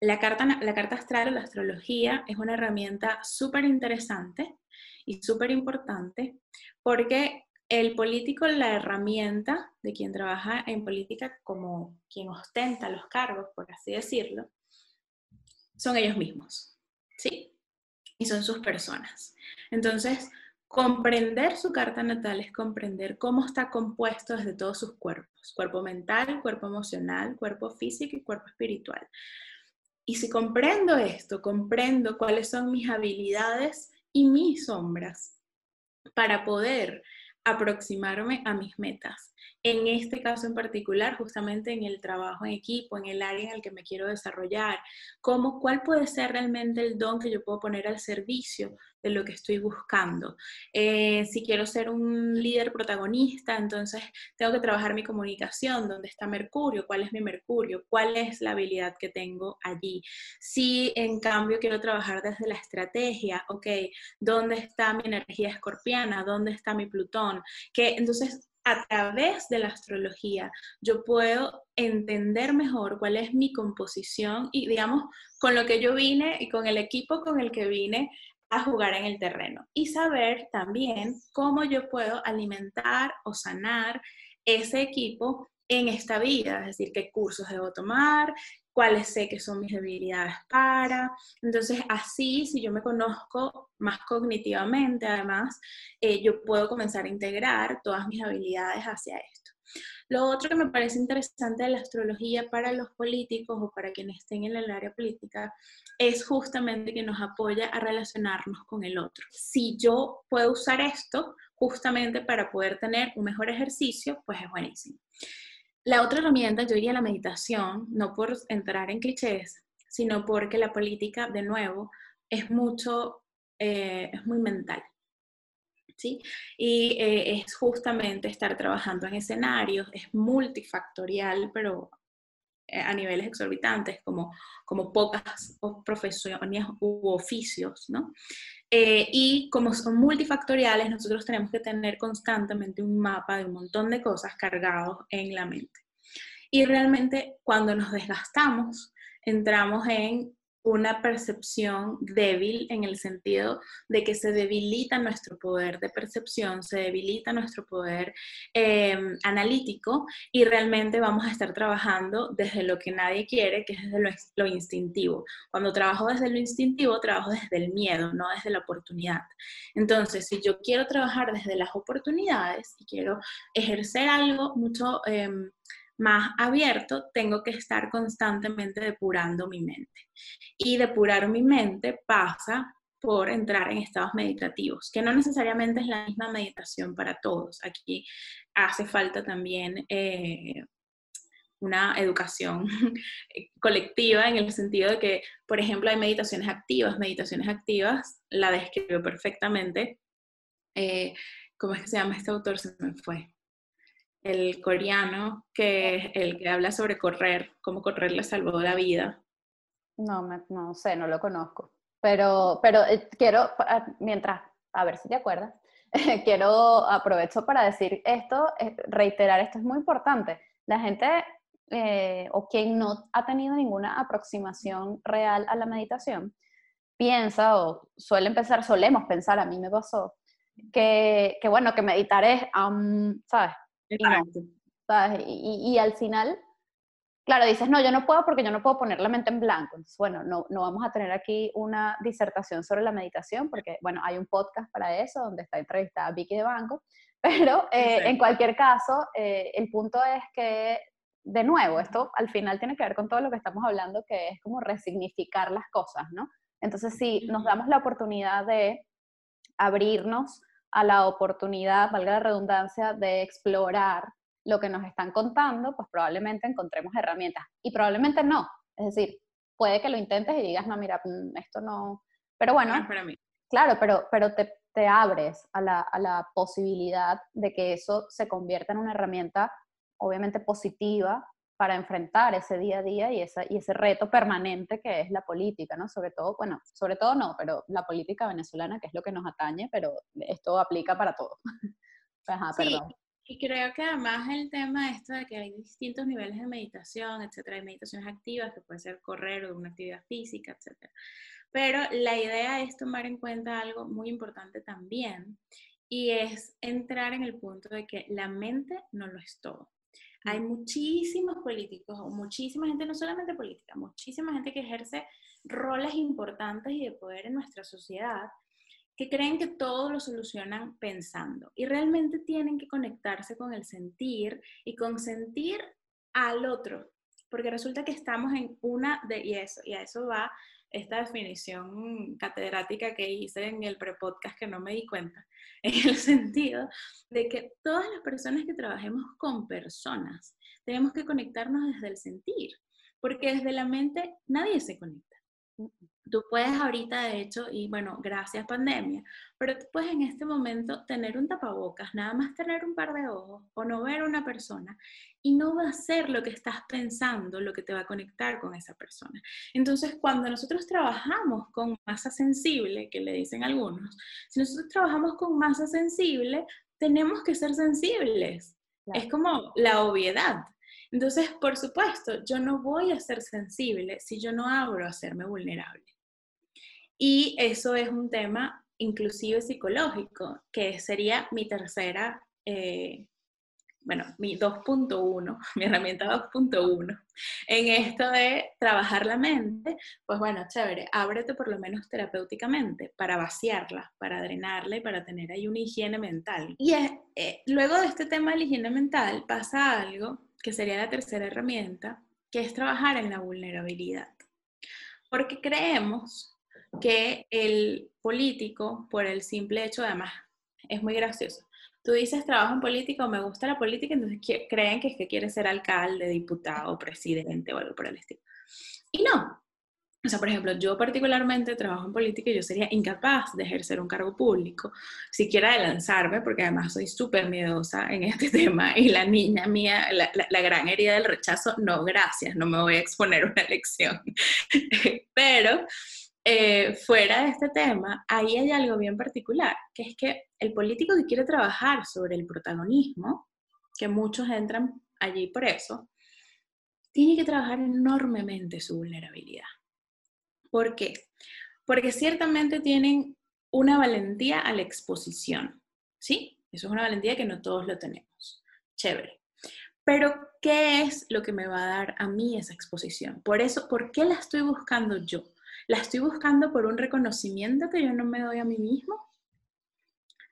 la, carta, la carta astral o la astrología es una herramienta súper interesante y súper importante porque el político, la herramienta de quien trabaja en política como quien ostenta los cargos, por así decirlo, son ellos mismos, ¿sí? Y son sus personas. Entonces, comprender su carta natal es comprender cómo está compuesto desde todos sus cuerpos, cuerpo mental, cuerpo emocional, cuerpo físico y cuerpo espiritual. Y si comprendo esto, comprendo cuáles son mis habilidades y mis sombras para poder aproximarme a mis metas. En este caso en particular, justamente en el trabajo en equipo, en el área en el que me quiero desarrollar, cómo, cuál puede ser realmente el don que yo puedo poner al servicio de lo que estoy buscando. Eh, si quiero ser un líder protagonista, entonces tengo que trabajar mi comunicación, dónde está Mercurio, cuál es mi Mercurio, cuál es la habilidad que tengo allí. Si en cambio quiero trabajar desde la estrategia, ok, ¿dónde está mi energía escorpiana? ¿Dónde está mi Plutón? Que entonces a través de la astrología yo puedo entender mejor cuál es mi composición y digamos con lo que yo vine y con el equipo con el que vine a jugar en el terreno y saber también cómo yo puedo alimentar o sanar ese equipo en esta vida, es decir, qué cursos debo tomar, cuáles sé que son mis debilidades para. Entonces, así, si yo me conozco más cognitivamente, además, eh, yo puedo comenzar a integrar todas mis habilidades hacia esto. Lo otro que me parece interesante de la astrología para los políticos o para quienes estén en el área política es justamente que nos apoya a relacionarnos con el otro. Si yo puedo usar esto justamente para poder tener un mejor ejercicio, pues es buenísimo. La otra herramienta, yo diría la meditación, no por entrar en clichés, sino porque la política, de nuevo, es mucho, eh, es muy mental. Y eh, es justamente estar trabajando en escenarios, es multifactorial, pero eh, a niveles exorbitantes, como, como pocas profesiones u oficios, ¿no? Eh, y como son multifactoriales, nosotros tenemos que tener constantemente un mapa de un montón de cosas cargados en la mente. Y realmente cuando nos desgastamos, entramos en una percepción débil en el sentido de que se debilita nuestro poder de percepción, se debilita nuestro poder em, analítico y realmente vamos a estar trabajando desde lo que nadie quiere, que es desde lo, instintivo. Cuando trabajo desde lo instintivo, trabajo desde el miedo, no desde la oportunidad. Entonces, si yo quiero trabajar desde las oportunidades y quiero ejercer algo mucho em, más abierto, tengo que estar constantemente depurando mi mente. Y depurar mi mente pasa por entrar en estados meditativos, que no necesariamente es la misma meditación para todos. Aquí hace falta también eh, una educación colectiva en el sentido de que, por ejemplo, hay meditaciones activas. Meditaciones activas la describió perfectamente. Eh, ¿Cómo es que se llama este autor? Se me fue el coreano, que es el que habla sobre correr, cómo correr le salvó la vida. No, no sé, no lo conozco. Pero, pero eh, quiero, mientras, a ver si te acuerdas, quiero, aprovecho para decir esto, eh, reiterar, esto es muy importante. La gente eh, o quien no ha tenido ninguna aproximación real a la meditación, piensa o suele empezar, solemos pensar, a mí me pasó, que, que bueno, que meditar es, ¿sabes? Y, al final, claro, dices, no, yo no puedo porque yo no puedo poner la mente en blanco. Entonces, bueno, no, no vamos a tener aquí una disertación sobre la meditación porque, bueno, hay un podcast para eso donde está entrevistada Vicky de Banco, pero eh, en cualquier caso, eh, el punto es que, de nuevo, esto al final tiene que ver con todo lo que estamos hablando, que es como resignificar las cosas, ¿no? Entonces, si nos damos la oportunidad de abrirnos a la oportunidad, valga la redundancia, de explorar lo que nos están contando, pues probablemente encontremos herramientas. Y probablemente no. Es decir, puede que lo intentes y digas, no, mira, mm, esto no. Pero bueno, para mí. claro, pero, pero te, te abres a la, a la posibilidad de que eso se convierta en una herramienta obviamente positiva para enfrentar ese día a día y, esa, y ese reto permanente que es la política, ¿no? Sobre todo, bueno, sobre todo no, pero la política venezolana, que es lo que nos atañe, pero esto aplica para todo. Ajá, sí, perdón. Y creo que además el tema de esto de que hay distintos niveles de meditación, etcétera, hay meditaciones activas, que puede ser correr o una actividad física, etcétera. Pero la idea es tomar en cuenta algo muy importante también, y es entrar en el punto de que la mente no lo es todo. Hay muchísimos políticos, o muchísima gente, no solamente política, muchísima gente que ejerce roles importantes y de poder en nuestra sociedad, que creen que todo lo solucionan pensando y realmente tienen que conectarse con el sentir y con sentir al otro, porque resulta que estamos en una de, y eso, y a eso va esta definición catedrática que hice en el prepodcast que no me di cuenta, en el sentido de que todas las personas que trabajemos con personas tenemos que conectarnos desde el sentir, porque desde la mente nadie se conecta. Tú puedes ahorita, de hecho, y bueno, gracias pandemia, pero tú puedes en este momento tener un tapabocas, nada más tener un par de ojos o no ver a una persona y no va a ser lo que estás pensando lo que te va a conectar con esa persona. Entonces, cuando nosotros trabajamos con masa sensible, que le dicen algunos, si nosotros trabajamos con masa sensible, tenemos que ser sensibles. Es como la obviedad. Entonces, por supuesto, yo no voy a ser sensible si yo no abro a hacerme vulnerable. Y eso es un tema inclusive psicológico, que sería mi tercera, eh, bueno, mi 2.1, mi herramienta 2.1, en esto de trabajar la mente, pues bueno, chévere, ábrete por lo menos terapéuticamente para vaciarla, para drenarla y para tener ahí una higiene mental. Y eh, luego de este tema de la higiene mental pasa algo que sería la tercera herramienta, que es trabajar en la vulnerabilidad. Porque creemos que el político, por el simple hecho, además, es muy gracioso. Tú dices trabajo en política o me gusta la política, entonces creen que es que quieres ser alcalde, diputado, presidente o algo por el estilo. Y no, o sea, por ejemplo, yo particularmente trabajo en política y yo sería incapaz de ejercer un cargo público, siquiera de lanzarme, porque además soy súper miedosa en este tema y la niña mía, la, la, gran herida del rechazo, no, gracias, no me voy a exponer una elección. Pero eh, fuera de este tema, ahí hay algo bien particular, que es que el político que quiere trabajar sobre el protagonismo, que muchos entran allí por eso, tiene que trabajar enormemente su vulnerabilidad ¿Por qué? Porque ciertamente tienen una valentía a la exposición, ¿sí? Eso es una valentía que no todos lo tenemos. Chévere. Pero, ¿qué es lo que me va a dar a mí esa exposición? Por eso, ¿por qué la estoy buscando yo? ¿La estoy buscando por un reconocimiento que yo no me doy a mí mismo?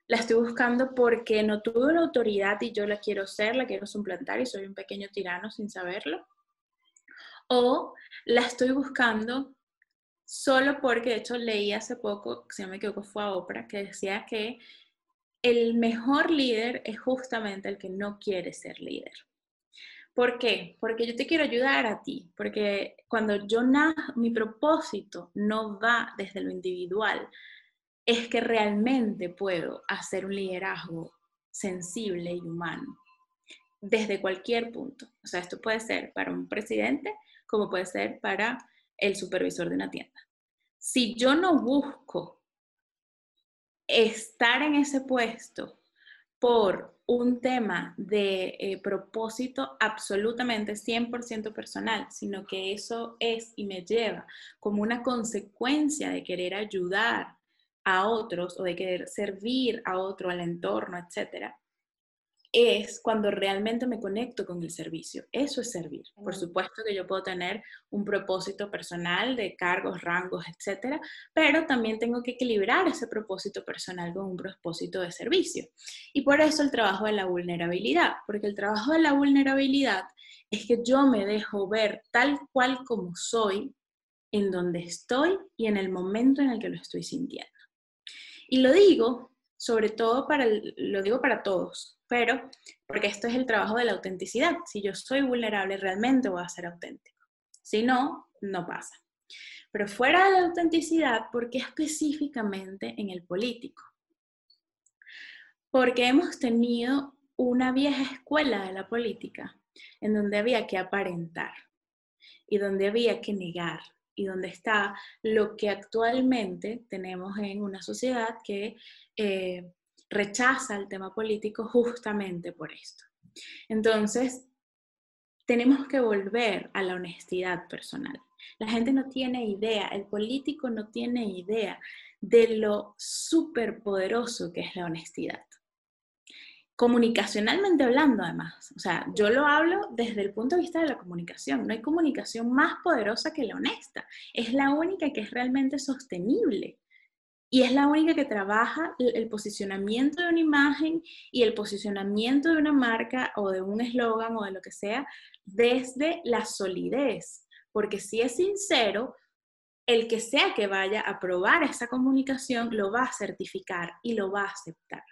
¿La estoy buscando porque no tuve la autoridad y yo la quiero ser, la quiero suplantar y soy un pequeño tirano sin saberlo? ¿O la estoy buscando solo porque, de hecho, leí hace poco, si no me equivoco, fue a Oprah, que decía que el mejor líder es justamente el que no quiere ser líder. ¿Por qué? Porque yo te quiero ayudar a ti, porque cuando yo mi propósito no va desde lo individual, es que realmente puedo hacer un liderazgo sensible y humano desde cualquier punto. O sea, esto puede ser para un presidente como puede ser para el supervisor de una tienda. Si yo no busco estar en ese puesto por un tema de eh, propósito absolutamente 100% personal, sino que eso es y me lleva como una consecuencia de querer ayudar a otros o de querer servir a otro, al entorno, etcétera, es cuando realmente me conecto con el servicio. Eso es servir. Por supuesto que yo puedo tener un propósito personal de cargos, rangos, etcétera, pero también tengo que equilibrar ese propósito personal con un propósito de servicio. Y por eso el trabajo de la vulnerabilidad, porque el trabajo de la vulnerabilidad es que yo me dejo ver tal cual como soy, en donde estoy y en el momento en el que lo estoy sintiendo. Y lo digo sobre todo para, lo digo para todos, pero porque esto es el trabajo de la autenticidad. Si yo soy vulnerable, realmente voy a ser auténtico. Si no, no pasa. Pero fuera de la autenticidad, ¿por qué específicamente en el político? Porque hemos tenido una vieja escuela de la política en donde había que aparentar y donde había que negar y donde está lo que actualmente tenemos en una sociedad que eh, rechaza el tema político justamente por esto. Entonces, tenemos que volver a la honestidad personal. La gente no tiene idea, el político no tiene idea de lo súper poderoso que es la honestidad. Comunicacionalmente hablando, además. O sea, yo lo hablo desde el punto de vista de la comunicación. No hay comunicación más poderosa que la honesta. Es la única que es realmente sostenible. Y es la única que trabaja el posicionamiento de una imagen y el posicionamiento de una marca o de un eslogan o de lo que sea desde la solidez. Porque si es sincero, el que sea que vaya a probar esa comunicación lo va a certificar y lo va a aceptar.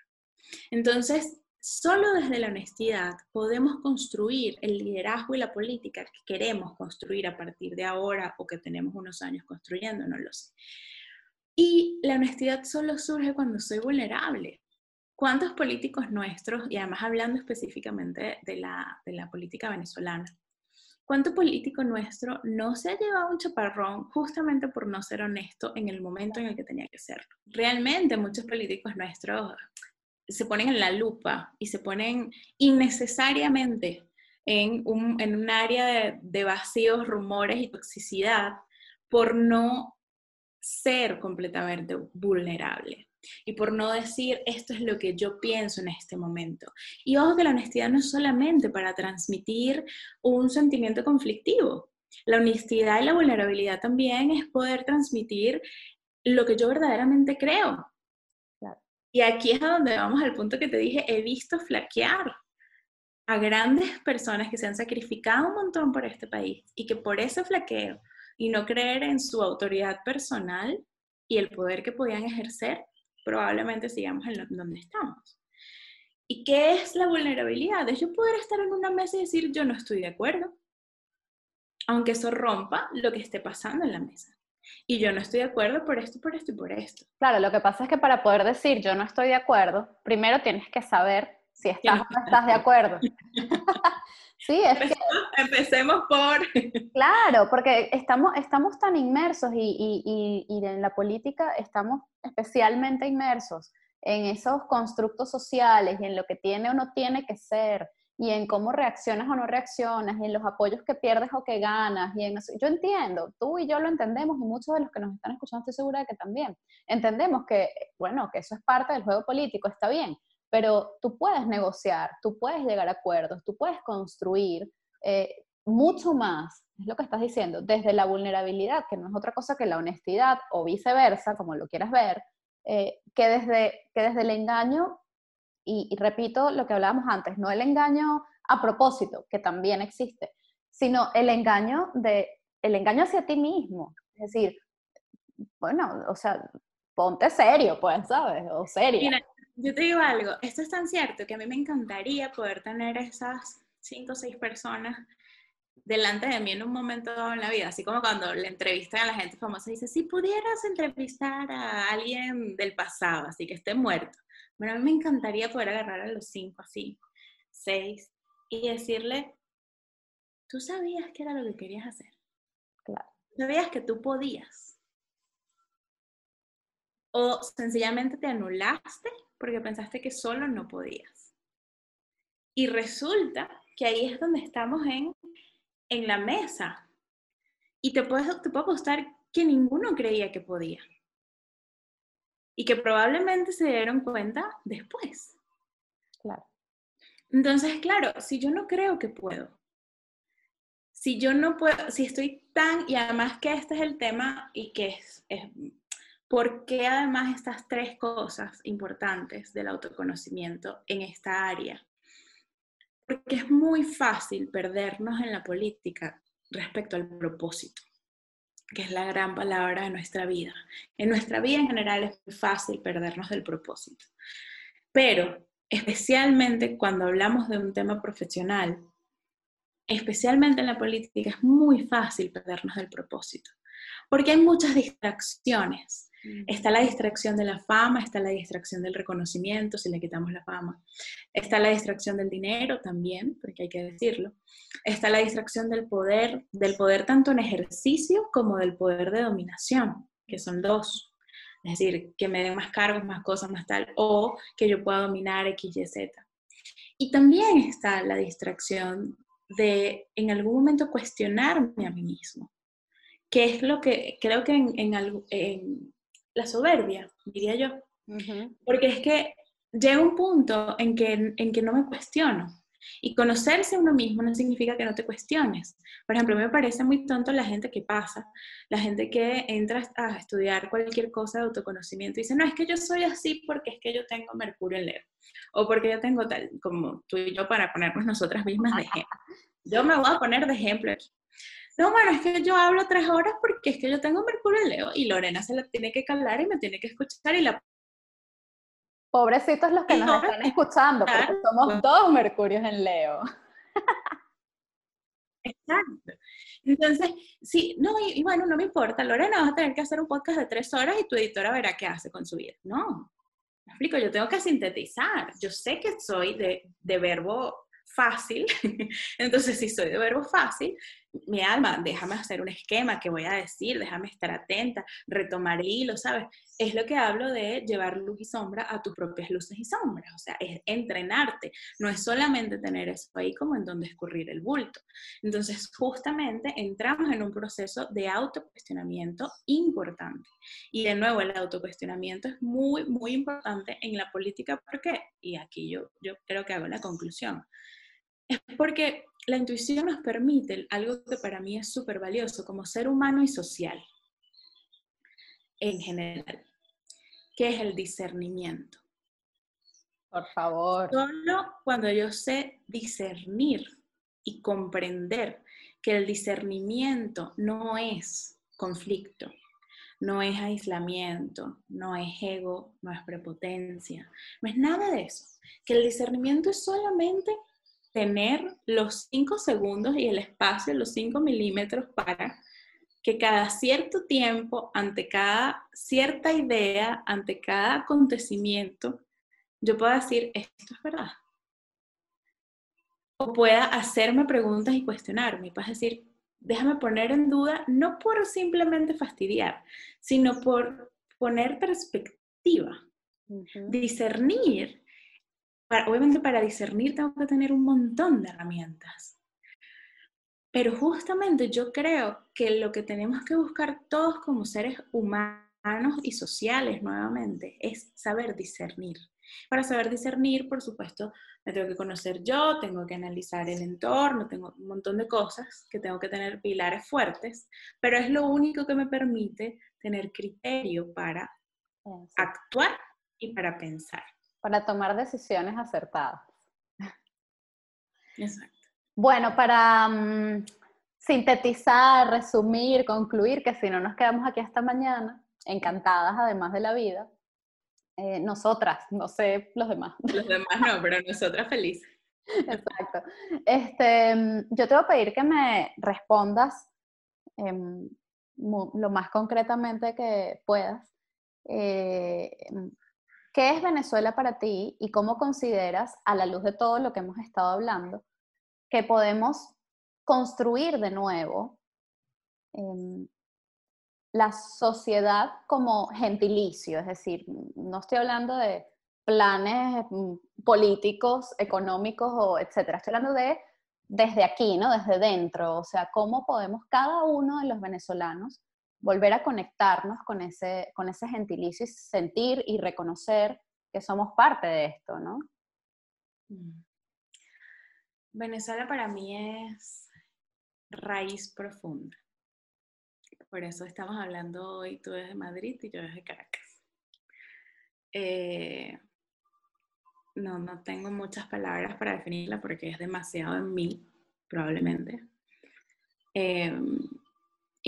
Entonces, solo desde la honestidad podemos construir el liderazgo y la política que queremos construir a partir de ahora o que tenemos unos años construyendo, no lo sé. Y la honestidad solo surge cuando soy vulnerable. ¿Cuántos políticos nuestros, y además hablando específicamente de la, política venezolana, cuánto político nuestro no se ha llevado un chaparrón justamente por no ser honesto en el momento en el que tenía que serlo? Realmente muchos políticos nuestros se ponen en la lupa y se ponen innecesariamente en un, en un área de vacíos, rumores y toxicidad por no ser completamente vulnerable. Y por no decir, esto es lo que yo pienso en este momento. Y ojo que la honestidad no es solamente para transmitir un sentimiento conflictivo. La honestidad y la vulnerabilidad también es poder transmitir lo que yo verdaderamente creo. Y aquí es a donde vamos al punto que te dije, he visto flaquear a grandes personas que se han sacrificado un montón por este país y que por ese flaqueo y no creer en su autoridad personal y el poder que podían ejercer, probablemente sigamos en donde estamos. ¿Y qué es la vulnerabilidad? Es yo poder estar en una mesa y decir yo no estoy de acuerdo, aunque eso rompa lo que esté pasando en la mesa. Y yo no estoy de acuerdo por esto, por esto y por esto. Claro, lo que pasa es que para poder decir yo no estoy de acuerdo, primero tienes que saber si estás o no estás de acuerdo. Sí, es que... Empecemos por... Claro, porque estamos, estamos tan inmersos y, y, y, en la política estamos especialmente inmersos en esos constructos sociales y en lo que tiene o no tiene que ser y en cómo reaccionas o no reaccionas, y en los apoyos que pierdes o que ganas, y en yo entiendo, tú y yo lo entendemos, y muchos de los que nos están escuchando estoy segura de que también, entendemos que, bueno, que eso es parte del juego político, está bien, pero tú puedes negociar, tú puedes llegar a acuerdos, tú puedes construir eh, mucho más, es lo que estás diciendo, desde la vulnerabilidad, que no es otra cosa que la honestidad, o viceversa, como lo quieras ver, eh, que, desde, que desde el engaño y, repito lo que hablábamos antes, no el engaño a propósito, que también existe, sino el engaño, de, el engaño hacia ti mismo. Es decir, bueno, o sea, ponte serio, pues, ¿sabes? O serio. Yo te digo algo, esto es tan cierto que a mí me encantaría poder tener esas cinco o seis personas delante de mí en un momento en la vida, así como cuando le entrevistan a la gente famosa, dice, si pudieras entrevistar a alguien del pasado, así que esté muerto, bueno, a mí me encantaría poder agarrar a los cinco así, seis, y decirle, tú sabías que era lo que querías hacer. Claro. Sabías que tú podías. O sencillamente te anulaste porque pensaste que solo no podías. Y resulta que ahí es donde estamos en, en la mesa. Y te puedo, te puedo apostar que ninguno creía que podía y que probablemente se dieron cuenta después. Claro. Entonces, claro, si yo no creo que puedo, si yo no puedo, si estoy tan, y además que este es el tema y que es, es ¿por qué además estas tres cosas importantes del autoconocimiento en esta área? Porque es muy fácil perdernos en la política respecto al propósito que es la gran palabra de nuestra vida. En nuestra vida en general es muy fácil perdernos del propósito, pero especialmente cuando hablamos de un tema profesional, especialmente en la política, es muy fácil perdernos del propósito, porque hay muchas distracciones Está la distracción de la fama, está la distracción del reconocimiento, si le quitamos la fama. Está la distracción del dinero también, porque hay que decirlo. Está la distracción del poder, del poder tanto en ejercicio como del poder de dominación, que son dos. Es decir, que me den más cargos, más cosas, más tal, o que yo pueda dominar X, Y, Z. Y también está la distracción de en algún momento cuestionarme a mí mismo, que es lo que creo que en, en, la soberbia, diría yo. Porque es que llega un punto en que, en que no me cuestiono. Y conocerse a uno mismo no significa que no te cuestiones. Por ejemplo, me parece muy tonto la gente que pasa, la gente que entra a estudiar cualquier cosa de autoconocimiento y dice, no, es que yo soy así porque es que yo tengo Mercurio en Leo. O porque yo tengo tal, como tú y yo para ponernos nosotras mismas de ejemplo. Yo me voy a poner de ejemplo aquí. No, bueno, es que yo hablo tres horas porque es que yo tengo Mercurio en Leo y Lorena se la tiene que calar y me tiene que escuchar y la... Pobrecitos los que nos están escuchando, porque somos dos Mercurios en Leo. Exacto. Entonces, sí, no, y, bueno, no me importa, Lorena, vas a tener que hacer un podcast de tres horas y tu editora verá qué hace con su vida. No, me explico, yo tengo que sintetizar. Yo sé que soy de, de verbo fácil, entonces si soy de verbo fácil, mi alma, déjame hacer un esquema que voy a decir, déjame estar atenta, retomar el hilo, ¿sabes? Es lo que hablo de llevar luz y sombra a tus propias luces y sombras, o sea, es entrenarte, no es solamente tener eso ahí como en donde escurrir el bulto. Entonces, justamente entramos en un proceso de autocuestionamiento importante. Y de nuevo, el autocuestionamiento es muy, muy importante en la política, ¿por qué? Y aquí yo, yo creo que hago la conclusión es porque la intuición nos permite algo que para mí es súper valioso como ser humano y social en general, que es el discernimiento. Por favor. Solo cuando yo sé discernir y comprender que el discernimiento no es conflicto, no es aislamiento, no es ego, no es prepotencia, no es nada de eso. Que el discernimiento es solamente tener los 5 segundos y el espacio, los 5 milímetros para que cada cierto tiempo, ante cada cierta idea, ante cada acontecimiento, yo pueda decir, esto es verdad. O pueda hacerme preguntas y cuestionarme. Puedes decir, déjame poner en duda, no por simplemente fastidiar, sino por poner perspectiva, discernir obviamente para discernir tengo que tener un montón de herramientas. Pero justamente yo creo que lo que tenemos que buscar todos como seres humanos y sociales nuevamente es saber discernir. Para saber discernir, por supuesto, me tengo que conocer yo, tengo que analizar el entorno, tengo un montón de cosas que tengo que tener pilares fuertes, pero es lo único que me permite tener criterio para actuar y para pensar. Para tomar decisiones acertadas. Exacto. Bueno, para mm, sintetizar, resumir, concluir, que si no nos quedamos aquí hasta mañana, encantadas además de la vida, eh, nosotras, no sé los demás. Los demás no, pero nosotras felices. Exacto. Este, mm, yo te voy a pedir que me respondas em, lo más concretamente que puedas. Eh, ¿Qué es Venezuela para ti y cómo consideras, a la luz de todo lo que hemos estado hablando, que podemos construir de nuevo em, la sociedad como gentilicio? Es decir, no estoy hablando de planes mm, políticos, económicos o etcétera. Estoy hablando de desde aquí, ¿no? Desde dentro. O sea, cómo podemos cada uno de los venezolanos volver a conectarnos con ese, con ese gentilicio y sentir y reconocer que somos parte de esto, ¿no? Mm. Venezuela para mí es raíz profunda. Por eso estamos hablando hoy tú desde Madrid y yo desde Caracas. Eh, no, no tengo muchas palabras para definirla porque es demasiado en mí, probablemente. Em,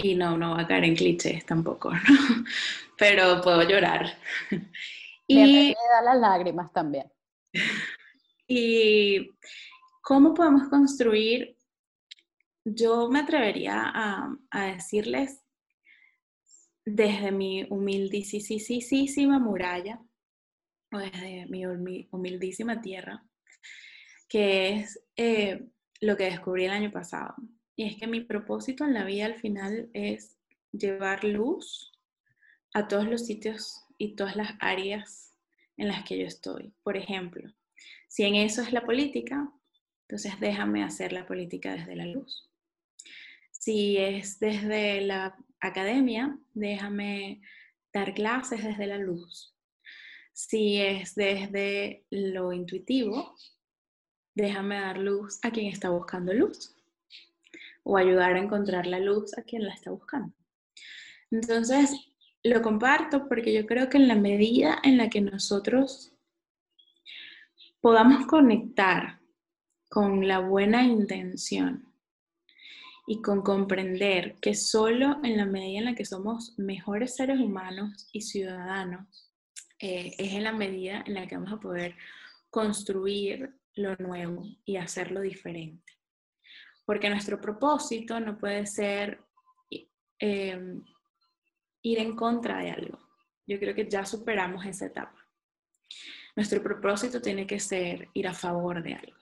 y no, no va a caer en clichés tampoco, ¿no? Pero puedo llorar. y da las lágrimas también. Y cómo podemos construir, yo me atrevería a, a decirles desde mi humildísima muralla, o desde mi humildísima tierra, que es eh, lo que descubrí el año pasado. Y es que mi propósito en la vida al final es llevar luz a todos los sitios y todas las áreas en las que yo estoy. Por ejemplo, si en eso es la política, entonces déjame hacer la política desde la luz. Si es desde la academia, déjame dar clases desde la luz. Si es desde lo intuitivo, déjame dar luz a quien está buscando luz o ayudar a encontrar la luz a quien la está buscando. Entonces, lo comparto porque yo creo que en la medida en la que nosotros podamos conectar con la buena intención y con comprender que solo en la medida en la que somos mejores seres humanos y ciudadanos, eh, es en la medida en la que vamos a poder construir lo nuevo y hacerlo diferente. Porque nuestro propósito no puede ser em, ir en contra de algo. Yo creo que ya superamos esa etapa. Nuestro propósito tiene que ser ir a favor de algo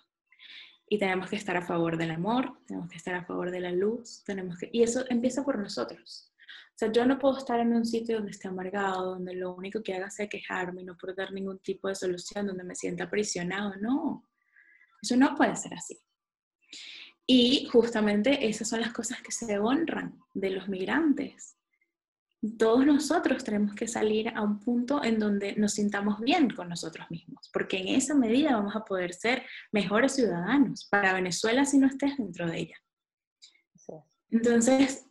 y tenemos que estar a favor del amor, tenemos que estar a favor de la luz, tenemos que, y eso empieza por nosotros. O sea, yo no puedo estar en un sitio donde esté amargado, donde lo único que haga sea quejarme y no puedo dar ningún tipo de solución, donde me sienta aprisionado. No, eso no puede ser así. Y justamente esas son las cosas que se honran de los migrantes todos nosotros tenemos que salir a un punto en donde nos sintamos bien con nosotros mismos, porque en esa medida vamos a poder ser mejores ciudadanos para Venezuela si no estés dentro de ella. Entonces,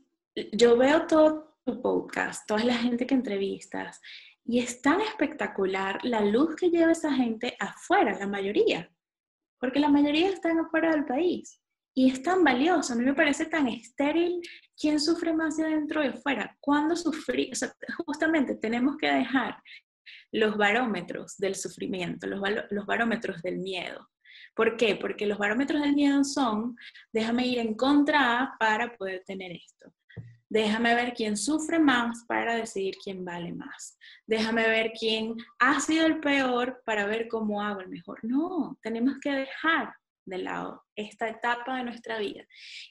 yo veo todo tu podcast, toda la gente que entrevistas, y es tan espectacular la luz que lleva esa gente afuera, la mayoría, porque la mayoría están afuera del país. Y es tan valioso, a mí me parece tan estéril quién sufre más de adentro y afuera. ¿Cuándo sufrir? justamente tenemos que dejar los barómetros del sufrimiento, los, los barómetros del miedo. ¿Por qué? Porque los barómetros del miedo son, déjame ir en contra para poder tener esto. Déjame ver quién sufre más para decidir quién vale más. Déjame ver quién ha sido el peor para ver cómo hago el mejor. No, tenemos que dejar de lado esta etapa de nuestra vida.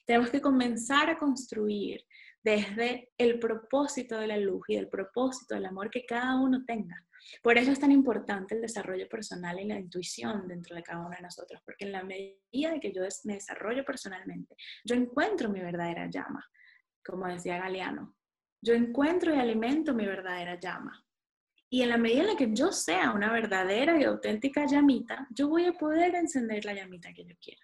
Tenemos que comenzar a construir desde el propósito de la luz y del propósito del amor que cada uno tenga. Por eso es tan importante el desarrollo personal y la intuición dentro de cada uno de nosotros, porque en la medida de que yo me desarrollo personalmente, yo encuentro mi verdadera llama, como decía Galeano. Yo encuentro y alimento mi verdadera llama. Y en la medida en la que yo sea una verdadera y auténtica llamita, yo voy a poder encender la llamita que yo quiera.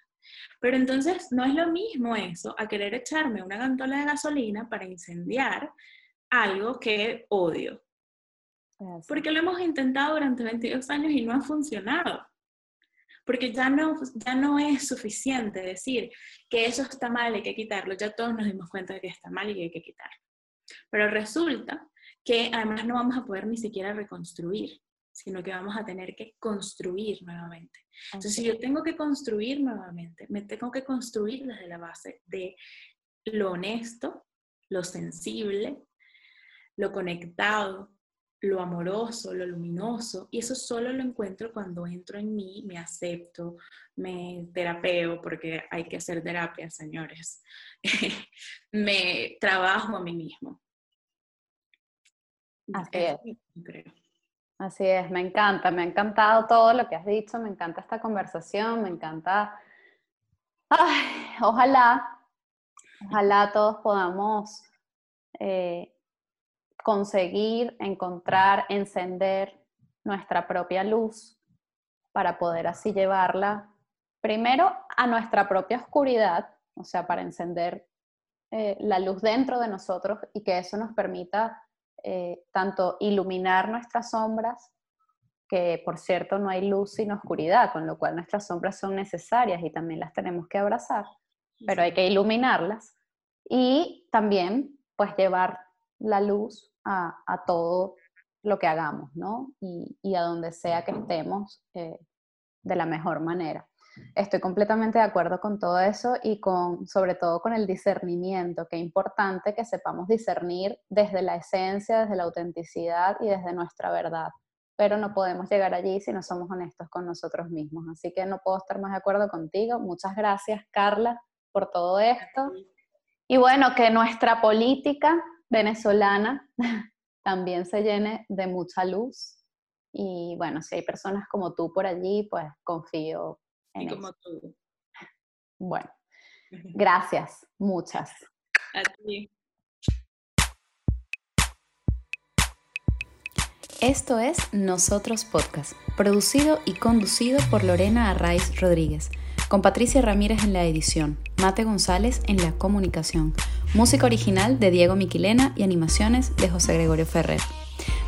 Pero entonces no es lo mismo eso a querer echarme una gantola de gasolina para incendiar algo que odio. Porque lo hemos intentado durante 22 años y no ha funcionado. Porque ya no, ya no es suficiente decir que eso está mal, y hay que quitarlo. Ya todos nos dimos cuenta de que está mal y que hay que quitarlo. Pero resulta que además no vamos a poder ni siquiera reconstruir sino que vamos a tener que construir nuevamente. Entonces, si yo tengo que construir nuevamente, me tengo que construir desde la base de lo honesto, lo sensible, lo conectado, lo amoroso, lo luminoso, y eso solo lo encuentro cuando entro en mí, me acepto, me terapeo, porque hay que hacer terapia, señores, me trabajo a mí mismo. Así es. Así es, me encanta, me ha encantado todo lo que has dicho, me encanta esta conversación, me encanta... Ay, ojalá, ojalá todos podamos eh, conseguir, encontrar, encender nuestra propia luz para poder así llevarla primero a nuestra propia oscuridad, o sea, para encender eh, la luz dentro de nosotros y que eso nos permita eh, tanto iluminar nuestras sombras, que por cierto no hay luz sin oscuridad, con lo cual nuestras sombras son necesarias y también las tenemos que abrazar, pero hay que iluminarlas y también pues llevar la luz a, todo lo que hagamos, ¿no? Y, a donde sea que estemos eh, de la mejor manera. Estoy completamente de acuerdo con todo eso y con, sobre todo con el discernimiento, que es importante que sepamos discernir desde la esencia, desde la autenticidad y desde nuestra verdad. Pero no podemos llegar allí si no somos honestos con nosotros mismos. Así que no puedo estar más de acuerdo contigo. Muchas gracias, Carla, por todo esto. Y bueno, que nuestra política venezolana también se llene de mucha luz. Y bueno, si hay personas como tú por allí, pues confío y como tú. Bueno, gracias, muchas. A ti. Esto es Nosotros Podcast, producido y conducido por Lorena Arraiz Rodríguez, con Patricia Ramírez en la edición, Mate González en la comunicación, música original de Diego Miquilena y animaciones de José Gregorio Ferrer.